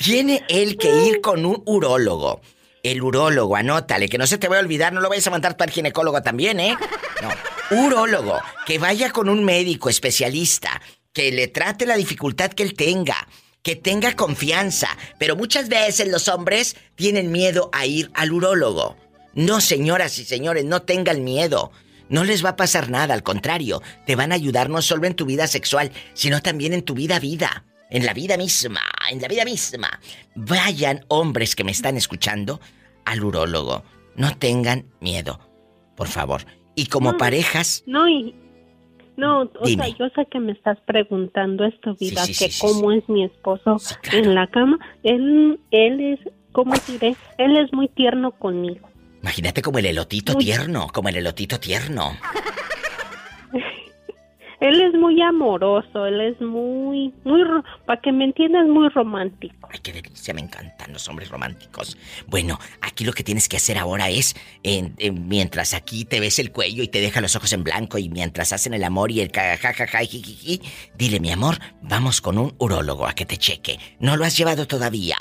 S2: Tiene él que ir con un urólogo. El urólogo, anótale, que no se te vaya a olvidar, no lo vayas a mandar para el ginecólogo también, ¿eh? No, urólogo, que vaya con un médico especialista, que le trate la dificultad que él tenga, que tenga confianza. Pero muchas veces los hombres tienen miedo a ir al urólogo. No, señoras y señores, no tengan miedo. No les va a pasar nada, al contrario, te van a ayudar no solo en tu vida sexual, sino también en tu vida vida, en la vida misma, en la vida misma. Vayan hombres que me están escuchando al urólogo. No tengan miedo, por favor. Y como
S16: No.
S2: parejas,
S16: No, y... No, o
S2: Dime.
S16: sea, yo sé que me estás preguntando esto, vida,
S2: sí, sí,
S16: que
S2: sí,
S16: cómo es mi esposo en la cama. Él, él es, ¿cómo diré? Él es muy tierno conmigo.
S2: imagínate como el elotito tierno, como el elotito tierno.
S16: Él es muy amoroso, él es muy, muy, para que me entiendas, muy romántico.
S2: Ay, qué delicia, me encantan los hombres románticos. Bueno, aquí lo que tienes que hacer ahora es, en- en- mientras aquí te ves el cuello y te deja los ojos en blanco y mientras hacen el amor y el jijiji, dile, mi amor, vamos con un urólogo a que te cheque. ¿No lo has llevado todavía?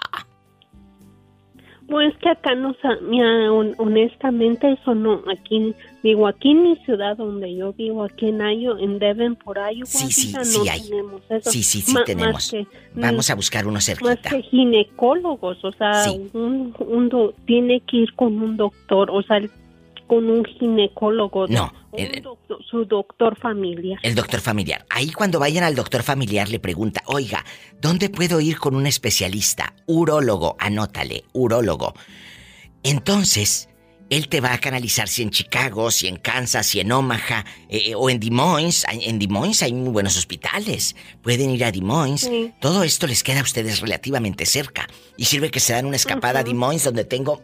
S16: Pues que acá no, mira, hon- honestamente eso no, aquí, digo, aquí en mi ciudad donde yo vivo, aquí en Ayo, en Devon, por Iowa,
S2: Sí, sí,
S16: vida,
S2: sí
S16: no
S2: hay.
S16: tenemos eso.
S2: Sí, sí, sí
S16: Ma-
S2: tenemos.
S16: Más que,
S2: Vamos a buscar uno
S16: más
S2: cerquita.
S16: que ginecólogos, o sea,
S2: Sí.
S16: un, un do- tiene que ir con un doctor, o sea, con un ginecólogo.
S2: No,
S16: un
S2: eh,
S16: doctor- su doctor familiar.
S2: El doctor familiar. Ahí cuando vayan al doctor familiar le pregunta, oiga, ¿dónde puedo ir con un especialista? Urólogo, anótale, urólogo. Entonces, él te va a canalizar si en Chicago, si en Kansas, si en Omaha, eh, o en Des Moines. En Des Moines hay muy buenos hospitales. Pueden ir a Des Moines.
S16: Sí.
S2: Todo esto les queda a ustedes relativamente cerca. Y sirve que se dan una escapada a. Des Moines donde tengo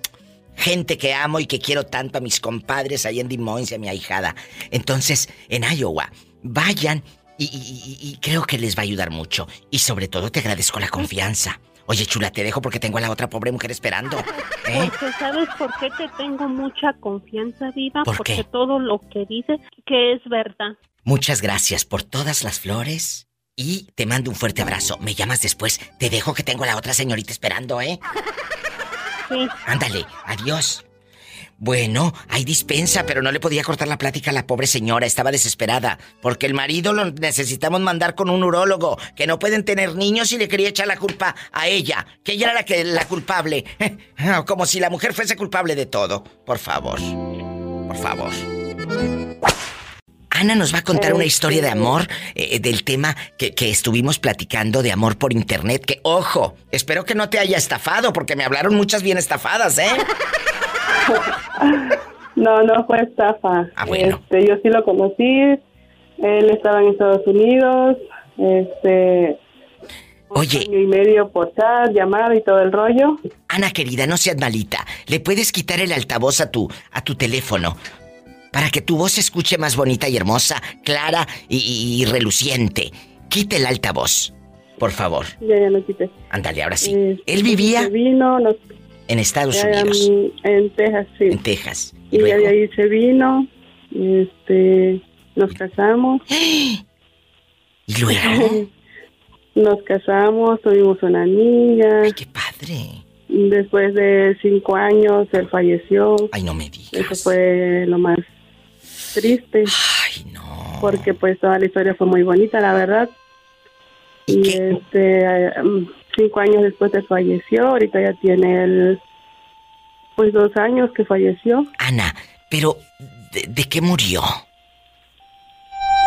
S2: gente que amo y que quiero tanto a mis compadres ahí en Des Moines y a mi ahijada. Entonces, en Iowa, vayan y, y- y- y creo que les va a ayudar mucho. Y sobre todo te agradezco la confianza. Oye, chula, te dejo porque tengo a la otra pobre mujer esperando. ¿eh?
S16: Porque sabes por qué te tengo mucha confianza viva,
S2: ¿Por
S16: porque
S2: qué?
S16: todo lo que dices que es verdad.
S2: Muchas gracias por todas las flores y te mando un fuerte abrazo. Me llamas después. Te dejo que tengo a la otra señorita esperando, ¿eh? Ándale, adiós. Bueno, hay dispensa, pero no le podía cortar la plática a la pobre señora, estaba desesperada, porque el marido lo necesitamos mandar con un urólogo, que no pueden tener niños y le quería echar la culpa a ella, que ella era la que la culpable. Como si la mujer fuese culpable de todo. Por favor. Por favor. Ana nos va a contar una historia de amor eh, del tema que, que estuvimos platicando de amor por internet. Que, ojo, espero que no te haya estafado, porque me hablaron muchas bien estafadas, ¿eh?
S16: No, no fue estafa.
S2: Ah, bueno.
S16: Este, yo sí lo conocí. Él estaba en Estados Unidos. Este.
S2: Oye.
S16: año y medio por chat, llamada y todo el rollo.
S2: Ana querida, no seas malita. ¿Le puedes quitar el altavoz a tu, a tu teléfono? Para que tu voz se escuche más bonita y hermosa, clara y, y reluciente. Quite el altavoz, por favor.
S20: Ya, ya lo quité.
S2: Ándale, ahora sí.
S20: Este,
S2: Él vivía
S20: vino, nos-
S2: en Estados
S20: ya,
S2: Unidos,
S20: En Texas, sí.
S2: en Texas.
S20: Y ya de ahí se vino, este, nos casamos.
S2: ¿Y luego?
S20: Nos casamos, tuvimos una niña.
S2: qué padre!
S20: Después de cinco años, él falleció.
S2: Ay, no me digas.
S20: Eso fue lo más triste.
S2: Ay, no.
S20: Porque pues toda la historia fue muy bonita, la verdad. Y este, mm, cinco años después de falleció, ahorita ya tiene el, pues dos años que falleció
S2: Ana, pero ¿de, de qué murió?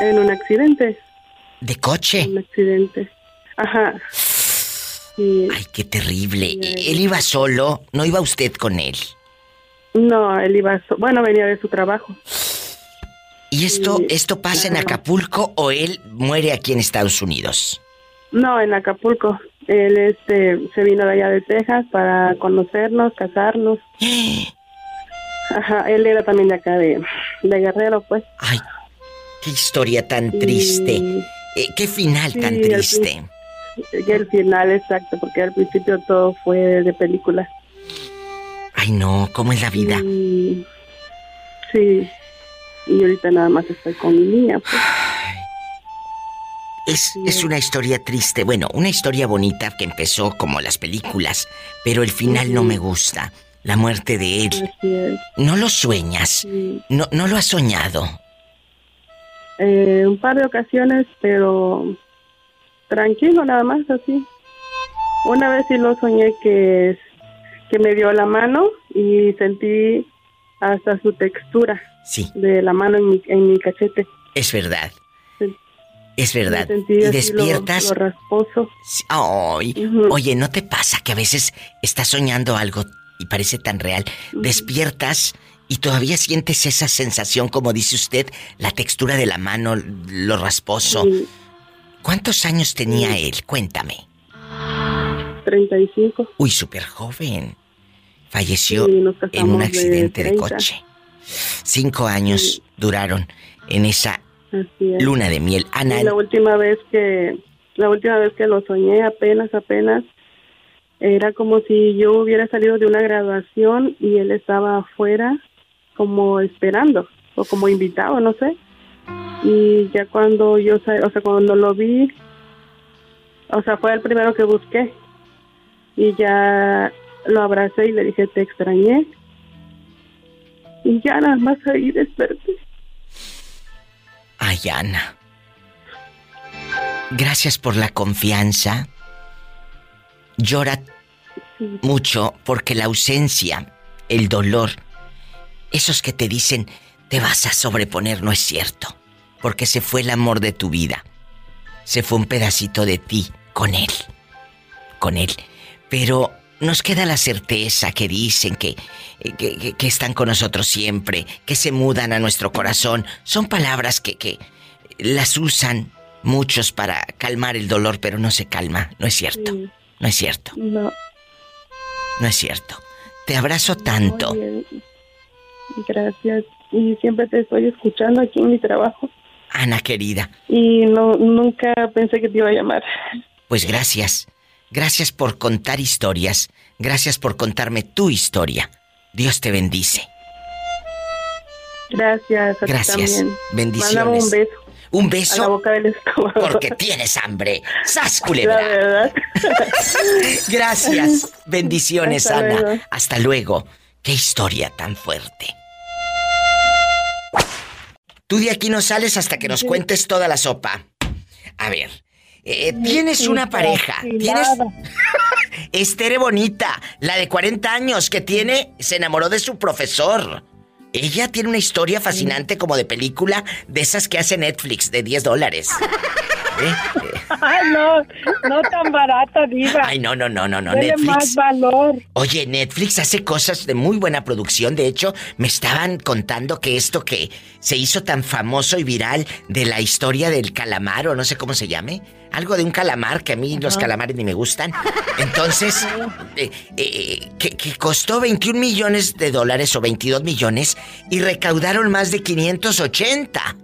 S20: en un accidente.
S2: ¿De coche?
S20: Un accidente. Ajá. Sí.
S2: Ay, qué terrible. Él iba solo, no iba usted con él.
S20: No, él iba, so- bueno, venía de su trabajo.
S2: ¿Y esto, esto pasa en Acapulco o él muere aquí en Estados Unidos?
S20: No, en Acapulco. Él este se vino de allá de Texas para conocernos, casarnos. Ajá, él era también de acá de, de Guerrero, pues.
S2: Ay, qué historia tan triste. Eh, qué final
S20: Sí,
S2: tan triste.
S20: Y el final exacto, porque al principio todo fue de película.
S2: Ay, no, ¿cómo es la vida?
S20: Y- sí. Y ahorita nada más estoy con mi niña, pues.
S2: Es, es una historia triste, bueno, una historia bonita que empezó como las películas, pero el final no me gusta. La muerte de él. ¿No lo sueñas? ¿No, no lo has soñado?
S20: Eh, un par de ocasiones, pero tranquilo nada más, así. Una vez sí lo soñé que, que me dio la mano y sentí hasta su textura
S2: Sí.
S20: de la mano en mi, en mi cachete.
S2: Es verdad.
S20: Sí.
S2: Es verdad. Y
S20: lo-
S2: despiertas.
S20: Lo, rasposo.
S2: Oye, ¿no te pasa que a veces estás soñando algo y parece tan real? Despiertas y todavía sientes esa sensación, como dice usted, la textura de la mano, lo rasposo. ¿Cuántos años tenía él? Cuéntame.
S20: 35.
S2: Uy, súper joven. Falleció
S20: Sí,
S2: en un
S20: de
S2: accidente de,
S20: 30.
S2: coche. Cinco años duraron en esa
S20: es.
S2: luna de miel. Ana,
S20: Y la última vez que la última vez que lo soñé apenas apenas era como si yo hubiera salido de una graduación y él estaba afuera como esperando o como invitado no sé y ya cuando yo o sea cuando lo vi o sea fue el primero que busqué y ya lo abracé y le dije te extrañé y ya nada más ahí desperté
S2: Ay, Ana. Gracias por la confianza. Llora mucho porque la ausencia, el dolor, esos que te dicen te vas a sobreponer no es cierto, porque se fue el amor de tu vida. Se fue un pedacito de ti con él. Con él. Pero nos queda la certeza que dicen que, que, están con nosotros siempre, que se mudan a nuestro corazón. Son palabras que, que las usan muchos para calmar el dolor, pero no se calma. No es cierto. No es cierto.
S20: no
S2: No es cierto. Te abrazo tanto.
S20: Oye, Gracias. Y siempre te estoy escuchando aquí en mi trabajo.
S2: Ana querida.
S20: Y no nunca pensé que te iba a llamar.
S2: Pues gracias. Gracias por contar historias. Gracias por contarme tu historia. Dios te bendice.
S20: Gracias. A ti
S2: Gracias.
S20: también.
S2: Bendiciones.
S20: Mándame un beso.
S2: Un beso.
S20: A la boca del estómago.
S2: Porque tienes hambre. ¡Sas, culebra!
S20: La verdad.
S2: Gracias. Bendiciones,
S20: Hasta
S2: Ana.
S20: luego.
S2: Hasta luego. Qué historia tan fuerte. Tú de aquí no sales hasta que nos cuentes toda la sopa. A ver, eh, tienes una pareja. Tienes. Estere Bonita, la de 40 años que tiene, se enamoró de su profesor. Ella tiene una historia fascinante como de película de esas que hace Netflix de 10 dólares. Eh,
S21: no, no tan barata, diva.
S2: Ay, no, no, no, no, no.
S21: Tiene más valor.
S2: Oye, Netflix hace cosas de muy buena producción. De hecho, me estaban contando que esto que se hizo tan famoso y viral de la historia del calamar, o no sé cómo se llame, algo de un calamar, que a mí los calamares ni me gustan. Entonces, eh, eh, que, que costó 21 millones de dólares o 22 millones y recaudaron más de 580.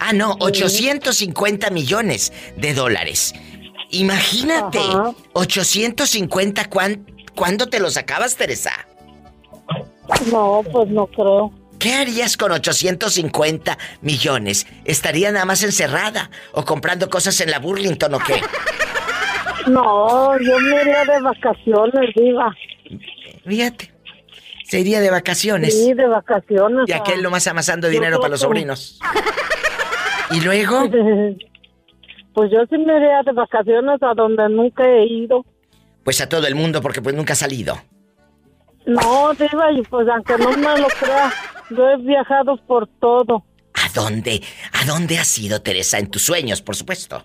S2: Ah, no, 850 millones de dólares. Imagínate,
S21: Ajá.
S2: 850, ¿cuán- ¿cuándo te los acabas, Teresa?
S21: No, pues no creo.
S2: ¿Qué harías con 850 millones? ¿Estaría nada más encerrada o comprando cosas en la Burlington o qué?
S21: No, yo me iría de vacaciones, diva.
S2: Fíjate. Se iría de vacaciones.
S21: Sí, de vacaciones.
S2: Y aquel
S21: ah.
S2: nomás amasando dinero para los
S21: que-
S2: sobrinos. ¿Y luego?
S21: Pues yo sí me iría de vacaciones a donde nunca he ido.
S2: Pues a todo el mundo porque pues nunca ha salido.
S21: No, diva, y pues aunque no me lo crea, yo he viajado por todo.
S2: ¿A dónde? ¿A dónde has ido, Teresa? En tus sueños, por supuesto.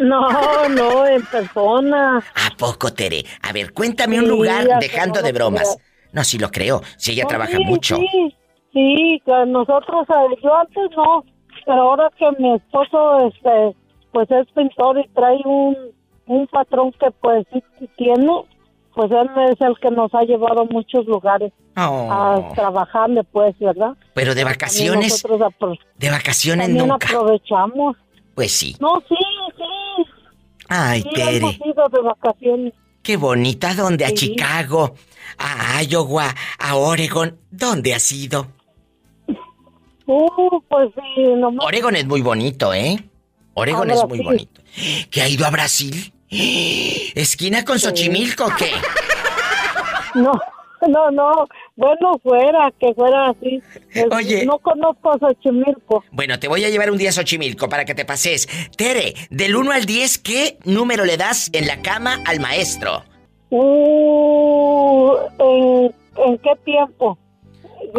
S21: No, no, en persona.
S2: ¿A poco, Tere? A ver, cuéntame un lugar dejando
S21: no
S2: de bromas.
S21: creo.
S2: No, sí lo creo. Si ella
S21: No,
S2: trabaja
S21: sí,
S2: mucho.
S21: Sí, sí, que nosotros, eh, yo antes no, pero ahora que mi esposo, este, pues es pintor y trae un, un patrón que pues sí tiene, pues él es el que nos ha llevado a muchos lugares
S2: Oh.
S21: a trabajarle, pues, ¿verdad?
S2: Pero de vacaciones, de vacaciones
S21: también
S2: nunca.
S21: aprovechamos.
S2: Pues sí.
S21: No, sí, sí.
S2: Ay,
S21: sí,
S2: Tere.
S21: hemos ido de vacaciones.
S2: Qué bonita. ¿Dónde? A
S21: Sí.
S2: Chicago, a Iowa, a Oregon. ¿Dónde has ido?
S21: Uh, pues sí, nomás.
S2: Oregon es muy bonito, ¿eh? Oregon
S21: A
S2: es muy bonito. ¿Que ha ido a Brasil? ¿Esquina con Xochimilco o qué?
S21: No, no, no. Bueno, fuera, que fuera así.
S2: Oye.
S21: No conozco a Xochimilco.
S2: Bueno, te voy a llevar un día a Xochimilco para que te pases. Tere, del 1 al 10, ¿qué número le das en la cama al maestro?
S21: Uh, ¿en, ¿En qué tiempo?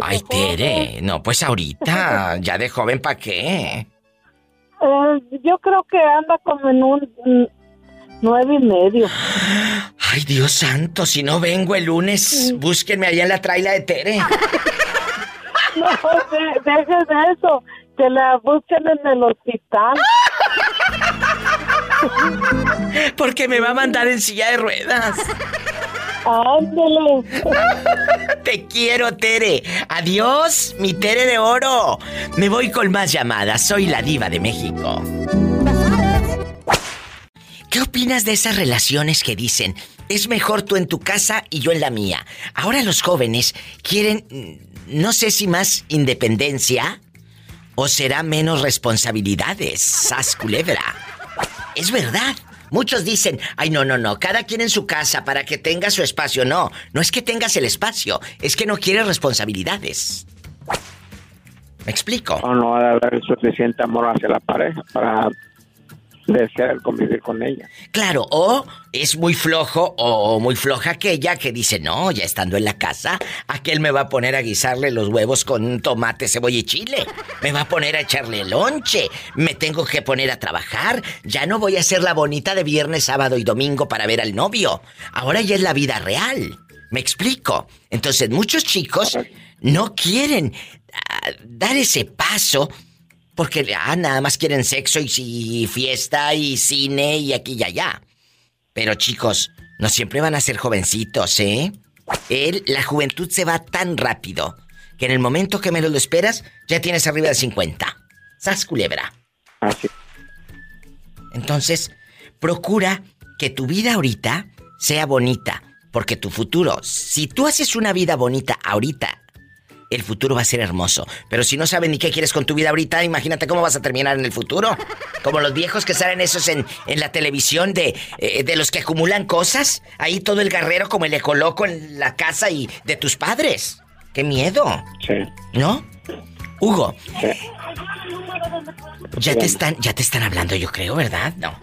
S2: Ay, Tere, no, pues ahorita, ya de joven, ¿para qué?
S21: Eh, yo creo que anda como en un nueve y medio.
S2: Ay, Dios santo, si no vengo el lunes, búsquenme allá en la traila de Tere.
S21: No, de eso. Que la busquen en el hospital.
S2: Porque me va a mandar en silla de ruedas.
S21: Ándele.
S2: Te quiero, Tere. Adiós, mi Tere de oro. Me voy con más llamadas. Soy la diva de México. ¿Qué opinas de esas relaciones que dicen, es mejor tú en tu casa y yo en la mía? Ahora los jóvenes quieren, mm, no sé si más independencia o será menos responsabilidades. Sas culebra. Es verdad. Muchos dicen, ay, no, no, no, cada quien en su casa para que tenga su espacio. No, no es que tengas el espacio, es que no quieres responsabilidades. ¿Me explico?
S9: No ha de haber suficiente amor hacia la pareja para desear convivir con ella.
S2: Claro, o es muy flojo o muy floja aquella que dice, no, ya estando en la casa, aquel me va a poner a guisarle los huevos con tomate, cebolla y chile. Me va a poner a echarle lonche. Me tengo que poner a trabajar. Ya no voy a ser la bonita de viernes, sábado y domingo para ver al novio. Ahora ya es la vida real. ¿Me explico? Entonces muchos chicos no quieren ah, dar ese paso porque ah, nada más quieren sexo y, y fiesta y cine y aquí y allá. Pero chicos, no siempre van a ser jovencitos, ¿eh? Él, la juventud se va tan rápido que en el momento que menos lo esperas, ya tienes arriba de 50. ¡Sas culebra!
S9: Así.
S2: Entonces, procura que tu vida ahorita sea bonita, porque tu futuro, si tú haces una vida bonita ahorita, el futuro va a ser hermoso. Pero si no sabes ni qué quieres con tu vida ahorita, imagínate cómo vas a terminar en el futuro. Como los viejos que salen esos en, en la televisión de, eh, de los que acumulan cosas. Ahí todo el guerrero como el ecoloco en la casa y de tus padres. ¡Qué miedo!
S9: Sí.
S2: ¿No? Hugo,
S9: Sí.
S2: ya te están, ya te están hablando, yo creo, ¿verdad? No.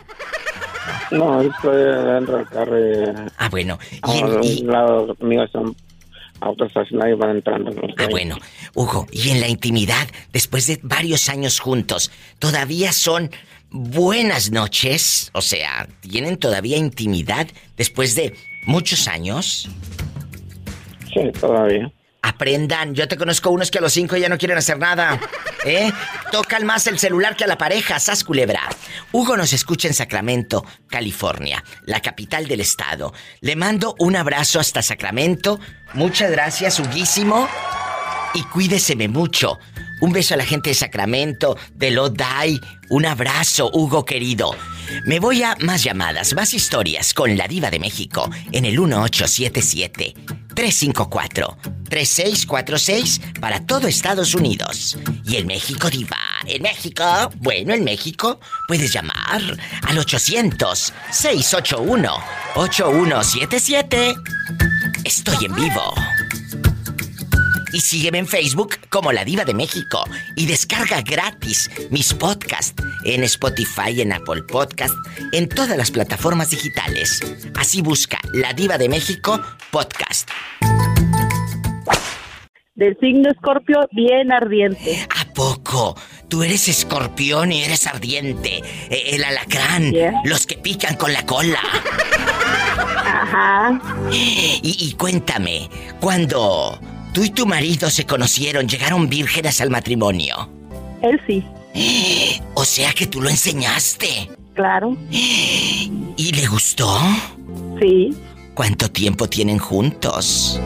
S9: No, estoy dentro del carro y...
S2: Ah, bueno.
S9: A
S2: Y en- y-
S9: un lado mío son y van entrando.
S2: Ah, bueno. Hugo, y en la intimidad, después de varios años juntos, ¿todavía son buenas noches? O sea, ¿tienen todavía intimidad después de muchos años?
S17: Sí, todavía.
S2: Aprendan, yo te conozco unos que a los cinco ya no quieren hacer nada. ¿Eh? Tocan más el celular que a la pareja, sas culebra. Hugo nos escucha en Sacramento, California, la capital del estado. Le mando un abrazo hasta Sacramento. Muchas gracias, Huguísimo. Y cuídeseme mucho. Un beso a la gente de Sacramento, de Lodai. Un abrazo, Hugo querido. Me voy a más llamadas, más historias con la diva de México en el 1877 354 3646 para todo Estados Unidos. Y en México, diva, en México, bueno, en México puedes llamar al 800 681 8177. Estoy en vivo. Y sígueme en Facebook como La Diva de México. Y descarga gratis mis podcasts en Spotify, en Apple Podcast, en todas las plataformas digitales. Así busca La Diva de México Podcast.
S21: Del signo escorpio, bien ardiente.
S2: ¿A poco? Tú eres escorpión y eres ardiente. Eh, El alacrán. Los que pican con la cola.
S21: Ajá.
S2: Y, y cuéntame, cuando tú y tu marido se conocieron, llegaron vírgenes al matrimonio.
S21: Él sí.
S2: O sea que tú lo enseñaste.
S21: Claro.
S2: ¿Y le gustó?
S21: Sí.
S2: ¿Cuánto tiempo tienen juntos?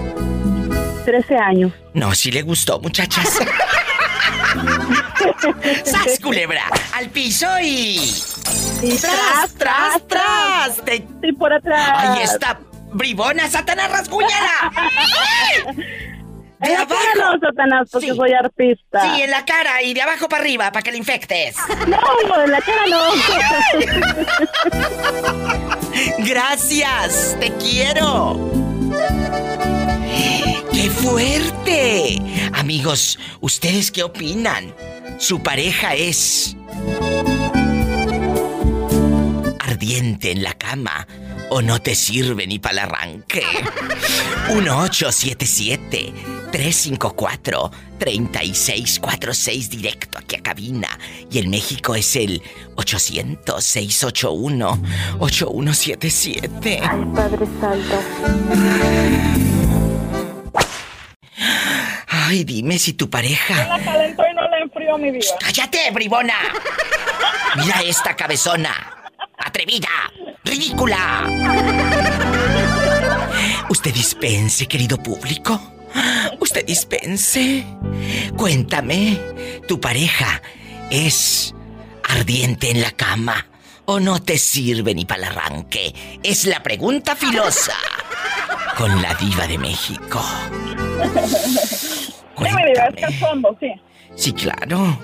S21: 13 años.
S2: No, sí le gustó, muchachas. ¡Sas, culebra! ¡Al piso y... ¡Tras, tras, tras! Te...
S21: Y por atrás.
S2: ¡Ahí está! ¡Bribona, Satanás, rasguñala! ¡De abajo!
S21: cara no, Satanás, porque
S2: Sí.
S21: soy artista.
S2: Sí, en la cara y de abajo para arriba para que le infectes.
S21: No, en la cara no.
S2: Gracias, te quiero. ¡Qué fuerte! Amigos, ¿ustedes qué opinan? ¿Su pareja es ardiente en la cama o no te sirve ni para el arranque? 1877 354 3646 directo aquí a cabina y en México es el 800 681 8177.
S21: Ay, Padre Santo.
S2: Ay, dime si tu pareja.
S22: La calentó y no la enfrió, mi vida.
S2: ¡Cállate, bribona! Mira esta cabezona. ¡Atrevida! ¡Ridícula! Usted dispense, querido público. Usted dispense. Cuéntame, ¿tu pareja es ardiente en la cama o no te sirve ni para el arranque? Es la pregunta filosa con la diva de México.
S22: Sí. Sí,
S2: claro.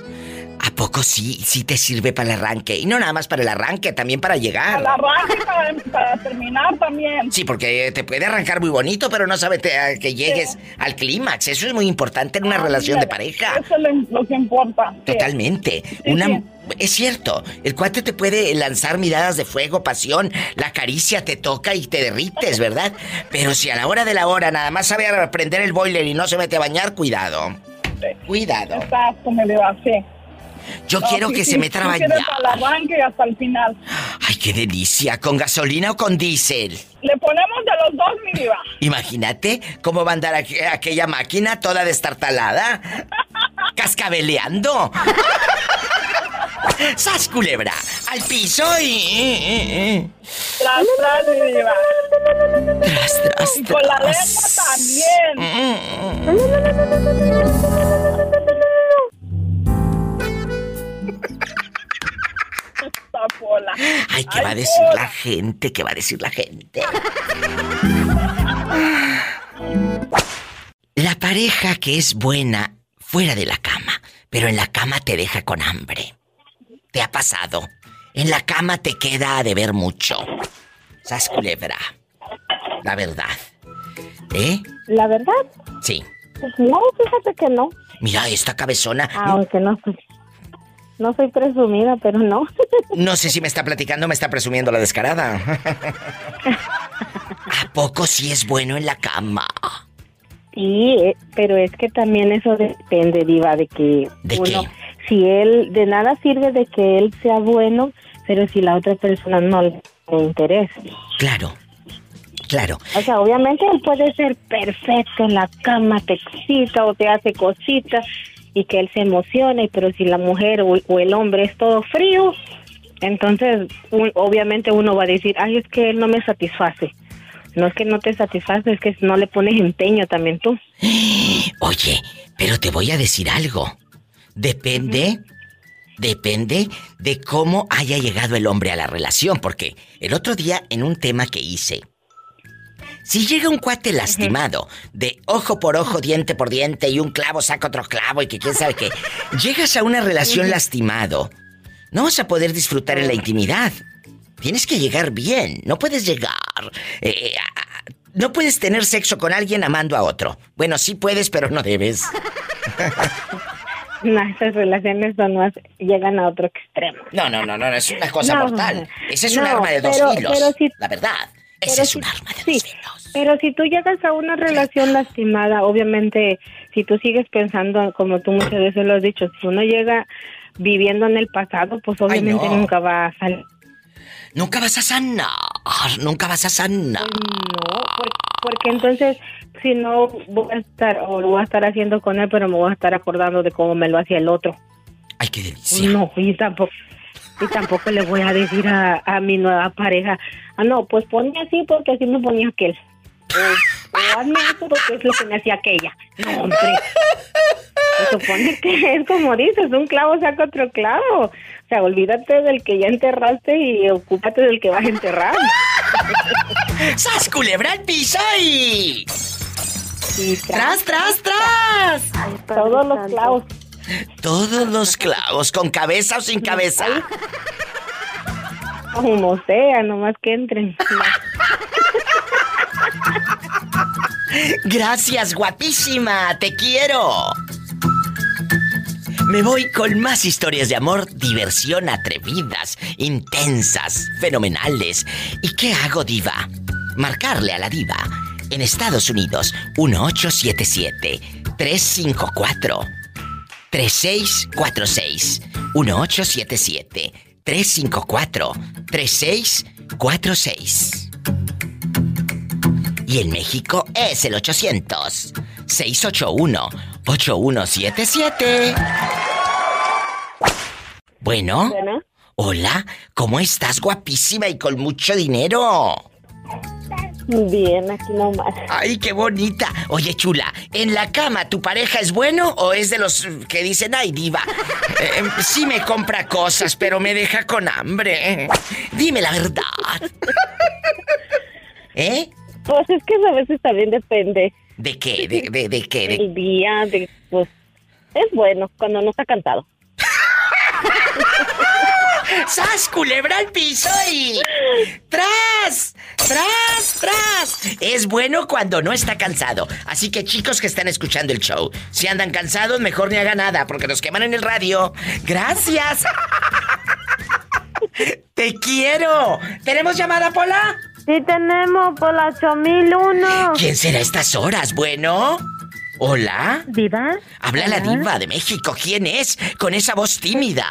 S2: ¿A poco sí, sí te sirve para el arranque? Y no nada más para el arranque, también para llegar.
S22: Al arranque para, para terminar también.
S2: Sí, porque te puede arrancar muy bonito, pero no sabe te- que llegues al clímax. Eso es muy importante en una relación de pareja.
S22: Eso es lo, que importa. sí.
S2: Totalmente. Una es cierto, el cuate te puede lanzar miradas de fuego, pasión, la caricia te toca y te derrites, ¿verdad? Pero si a la hora de la hora nada más sabe prender el boiler y no se mete a bañar, cuidado. Cuidado.
S22: Exacto, mi vida, sí.
S2: Yo
S22: No,
S2: quiero
S22: sí,
S2: que
S22: sí,
S2: se meta a
S22: sí quieres
S2: bañar.
S22: al arranque y hasta el final.
S2: Ay, qué delicia. ¿Con gasolina o con diésel?
S22: Le ponemos de los dos, mi diva.
S2: Imagínate cómo va a andar aqu- aquella máquina toda destartalada. Cascabeleando. ¡Sas, culebra! ¡Al piso y...
S22: Tras, tras, mi diva.
S2: Tras, tras,
S22: Y con la
S2: tras.
S22: lengua también. Esta pola.
S2: Ay, ¿qué va a decir la gente? ¿Qué va a decir la gente? La pareja que es buena fuera de la cama, pero en la cama te deja con hambre. ¿Te ha pasado? En la cama te queda a deber mucho. Sas culebra. La verdad. ¿Eh?
S21: ¿La verdad?
S2: Sí.
S21: Pues no, fíjate que no.
S2: Mira esta cabezona.
S21: Aunque no soy... No soy presumida, pero no.
S2: No sé si me está platicando o me está presumiendo la descarada. ¿A poco sí es bueno en la cama?
S21: Sí, eh, pero es que también eso depende, Diva, de que
S2: ¿De
S21: uno,
S23: si él, de nada sirve de que él sea bueno, pero si la otra persona no le interesa.
S2: Claro. Claro.
S23: O sea, obviamente él puede ser perfecto en la cama, te excita o te hace cositas y que él se emocione, pero si la mujer o, o el hombre es todo frío, entonces un- obviamente uno va a decir, ay, es que él no me satisface. No es que no te satisface, es que no le pones empeño también tú.
S2: Oye, pero te voy a decir algo. Depende, depende de cómo haya llegado el hombre a la relación, porque el otro día en un tema que hice, si llega un cuate lastimado, de ojo por ojo, diente por diente, y un clavo saca otro clavo, y que quién sabe qué, llegas a una relación lastimado, no vas a poder disfrutar en la intimidad. Tienes que llegar bien, no puedes llegar. eh, a- a- no puedes tener sexo con alguien amando a otro. Bueno, sí puedes, pero no debes.
S23: No, esas relaciones son más, llegan a otro extremo.
S2: No, no, no, no, es una cosa
S23: No,
S2: mortal. Ese es un arma de dos
S23: pero- si-
S2: La verdad. Ese es
S23: si-
S2: un arma de
S23: sí,
S2: dos filos.
S23: Pero si tú llegas a una relación lastimada, obviamente, si tú sigues pensando, como tú muchas veces lo has dicho, si uno llega viviendo en el pasado, pues obviamente
S2: no.
S23: nunca va a salir.
S2: Nunca vas a sanar. Nunca vas a sanar.
S23: No, por- porque entonces, si no voy a estar, o lo voy a estar haciendo con él, pero me voy a estar acordando de cómo me lo hacía el otro.
S2: Ay, qué delicia.
S23: No, y tampoco, y tampoco le voy a decir a, a mi nueva pareja, ah, no, pues ponme así porque así me ponía aquel. O, o hazme eso porque es lo que me hacía aquella. No, hombre. Se supone que es como dices, un clavo saca otro clavo. O sea, olvídate del que ya enterraste y ocúpate del que vas a enterrar.
S2: ¡Sas, culebra al piso y...
S23: Y
S2: ¡Tras, tras, tras!
S23: Todos los clavos.
S2: Todos los clavos, con cabeza o sin cabeza.
S23: Como sea, nomás que entren.
S2: Gracias, guapísima. Te quiero. Me voy con más historias de amor, diversión, atrevidas, intensas, fenomenales. ¿Y qué hago, diva? Marcarle a la diva. En Estados Unidos, 1877-354. 3646 1877 354 3646 Y en México es el 800 681 8177 Bueno,
S23: Bueno.
S2: hola, ¿cómo estás guapísima y con mucho dinero?
S23: Bien, aquí nomás.
S2: Ay, qué bonita. Oye, chula, ¿en la cama tu pareja es bueno o es de los que dicen, ay, diva? eh, sí me compra cosas, pero me deja con hambre. Dime la verdad. ¿Eh?
S23: Pues es que a veces también depende
S2: ¿De qué? ¿De, de, de qué? De-
S23: del día, de, pues, es bueno cuando no está cansado.
S2: ¡Sas, culebra al piso y... ¡Tras! ¡Tras, tras! Es bueno cuando no está cansado. Así que chicos que están escuchando el show, si andan cansados, mejor ni haga nada, porque nos queman en el radio. ¡Gracias! ¡Te quiero! ¿Tenemos llamada, Pola?
S4: Sí tenemos por la 8001.
S2: ¿Quién será a estas horas? Bueno. ¿Hola?
S4: ¿Diva?
S2: Habla la diva de México. ¿Quién es? Con esa voz tímida.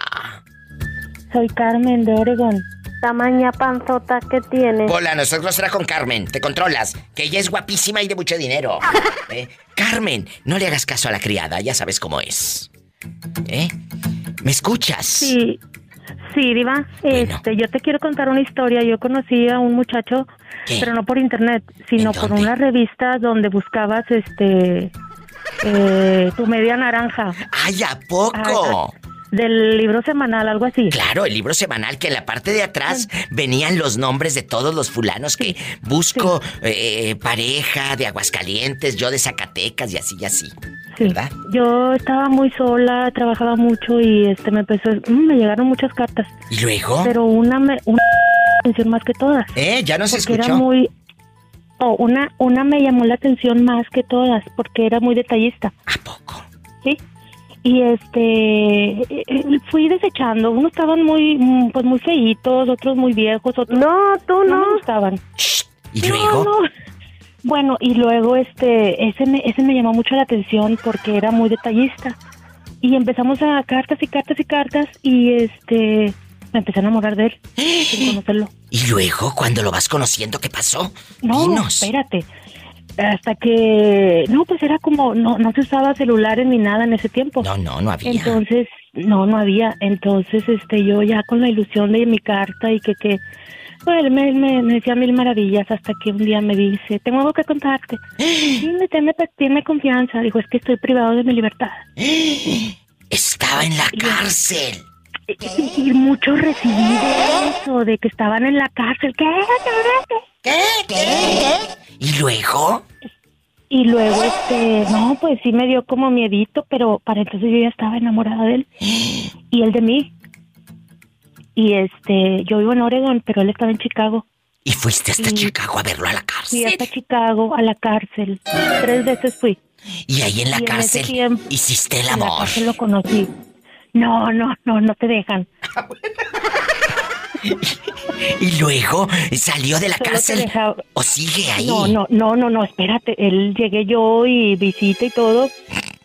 S4: Soy Carmen de Oregon. Tamaña panzota que tiene.
S2: Hola, nosotros será con Carmen. Te controlas. Que ella es guapísima y de mucho dinero. ¿Eh? Carmen, no le hagas caso a la criada. Ya sabes cómo es. ¿Eh? ¿Me escuchas?
S4: Sí, sí, Diva. Este, yo te quiero contar una historia. Yo conocí a un muchacho,
S2: ¿Qué?
S4: pero no por internet, sino por una revista donde buscabas, este, eh, tu media naranja.
S2: ¡Ay, a poco!
S4: Del libro semanal, algo así.
S2: Claro, el libro semanal que en la parte de atrás venían los nombres de todos los fulanos que busco eh, pareja de Aguascalientes, yo de Zacatecas y así y así.
S4: Sí. Yo estaba muy sola, trabajaba mucho y este me empezó, mm, me llegaron muchas cartas.
S2: ¿Y luego?
S4: Pero una me, una atención más que todas.
S2: ¿Eh? ¿Ya no se escuchó?
S4: Era muy oh, una una me llamó la atención más que todas porque era muy detallista.
S2: ¿A poco?
S4: Sí. Y este eh, fui desechando, unos estaban muy mm, pues muy feitos, otros muy viejos, otros No, tú no. me gustaban.
S2: ¿Y
S4: No,
S2: luego?
S4: no. Bueno, y luego este ese me, ese me llamó mucho la atención porque era muy detallista. y empezamos a cartas y cartas y cartas y este me empecé a enamorar de él sin conocerlo.
S2: ¿Y luego, cuando lo vas conociendo, qué pasó?
S4: No,
S2: Dinos.
S4: espérate. Hasta que no, pues era como no no se usaba celulares ni nada en ese tiempo.
S2: No, no, no había.
S4: Entonces, no, no había. Entonces, este, yo ya con la ilusión de mi carta y que que pues, él me, me, me decía mil maravillas hasta que un día me dice, tengo algo que contarte. Dime, tenme, tenme confianza. Dijo, es que estoy privado de mi libertad.
S2: Estaba en la cárcel.
S4: Y, y muchos recibí de eso, de que estaban en la cárcel. ¿Qué?
S2: ¿Qué? ¿Qué? ¿Y luego?
S4: Y luego, este, no, pues sí me dio como miedito, pero para entonces yo ya estaba enamorada de él. Y él de mí. Y este, yo vivo en Oregon, pero él estaba en Chicago.
S2: ¿Y fuiste hasta Chicago a verlo a la cárcel?
S4: Fui hasta Chicago, a la cárcel. Tres veces fui.
S2: Y ahí en la
S4: Y en
S2: cárcel
S4: tiempo-
S2: hiciste el
S4: En la
S2: amor.
S4: cárcel lo conocí. No, no, no, no te dejan.
S2: Y luego salió de la
S4: Solo
S2: cárcel. ¿O sigue ahí?
S4: No, no, no, no, no, espérate. Él llegué yo y visita y todo.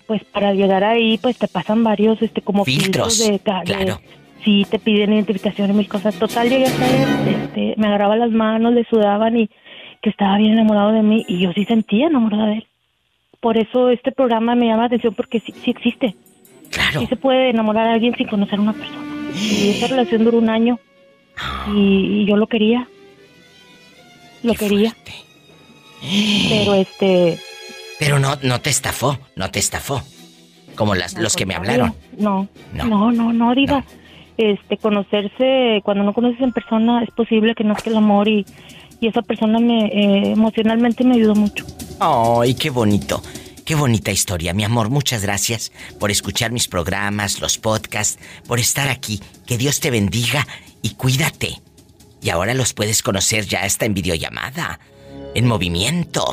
S4: Pues para llegar ahí, pues te pasan varios, este, como
S2: Filtros,
S4: filtros, de, ca- de-
S2: claro.
S4: sí, te piden identificación y mil cosas. Total, llegué hasta él, este, me agarraba las manos, le sudaban y que estaba bien enamorado de mí y yo sí sentía enamorada de él. Por eso este programa me llama la atención porque sí, sí existe.
S2: Claro.
S4: Sí se puede enamorar a alguien sin conocer a una persona. Y esa relación duró un año y, y yo lo quería. Lo quería. Pero este,
S2: Pero no, no te estafó, no te estafó. Como las, los que me hablaron.
S4: No, no, no, no, diva. Este, conocerse, cuando no conoces en persona, es posible que nazca el amor y, y esa persona me eh, emocionalmente me ayudó mucho.
S2: ¡Ay, qué bonito! Qué bonita historia, mi amor. Muchas gracias por escuchar mis programas, los podcasts, por estar aquí. Que Dios te bendiga y cuídate. Y ahora los puedes conocer ya hasta en videollamada, en movimiento.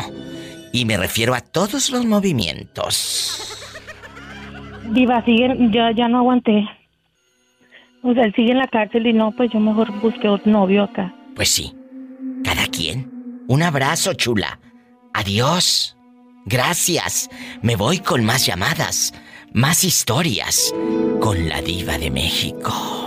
S2: Y me refiero a todos los movimientos.
S4: Diva, siguen, ya, ya no aguanté. O sea, él sigue en la cárcel y no, pues yo mejor busqué otro novio acá.
S2: Pues sí, cada quien. Un abrazo, chula. Adiós. Gracias. Me voy con más llamadas, más historias con la diva de México.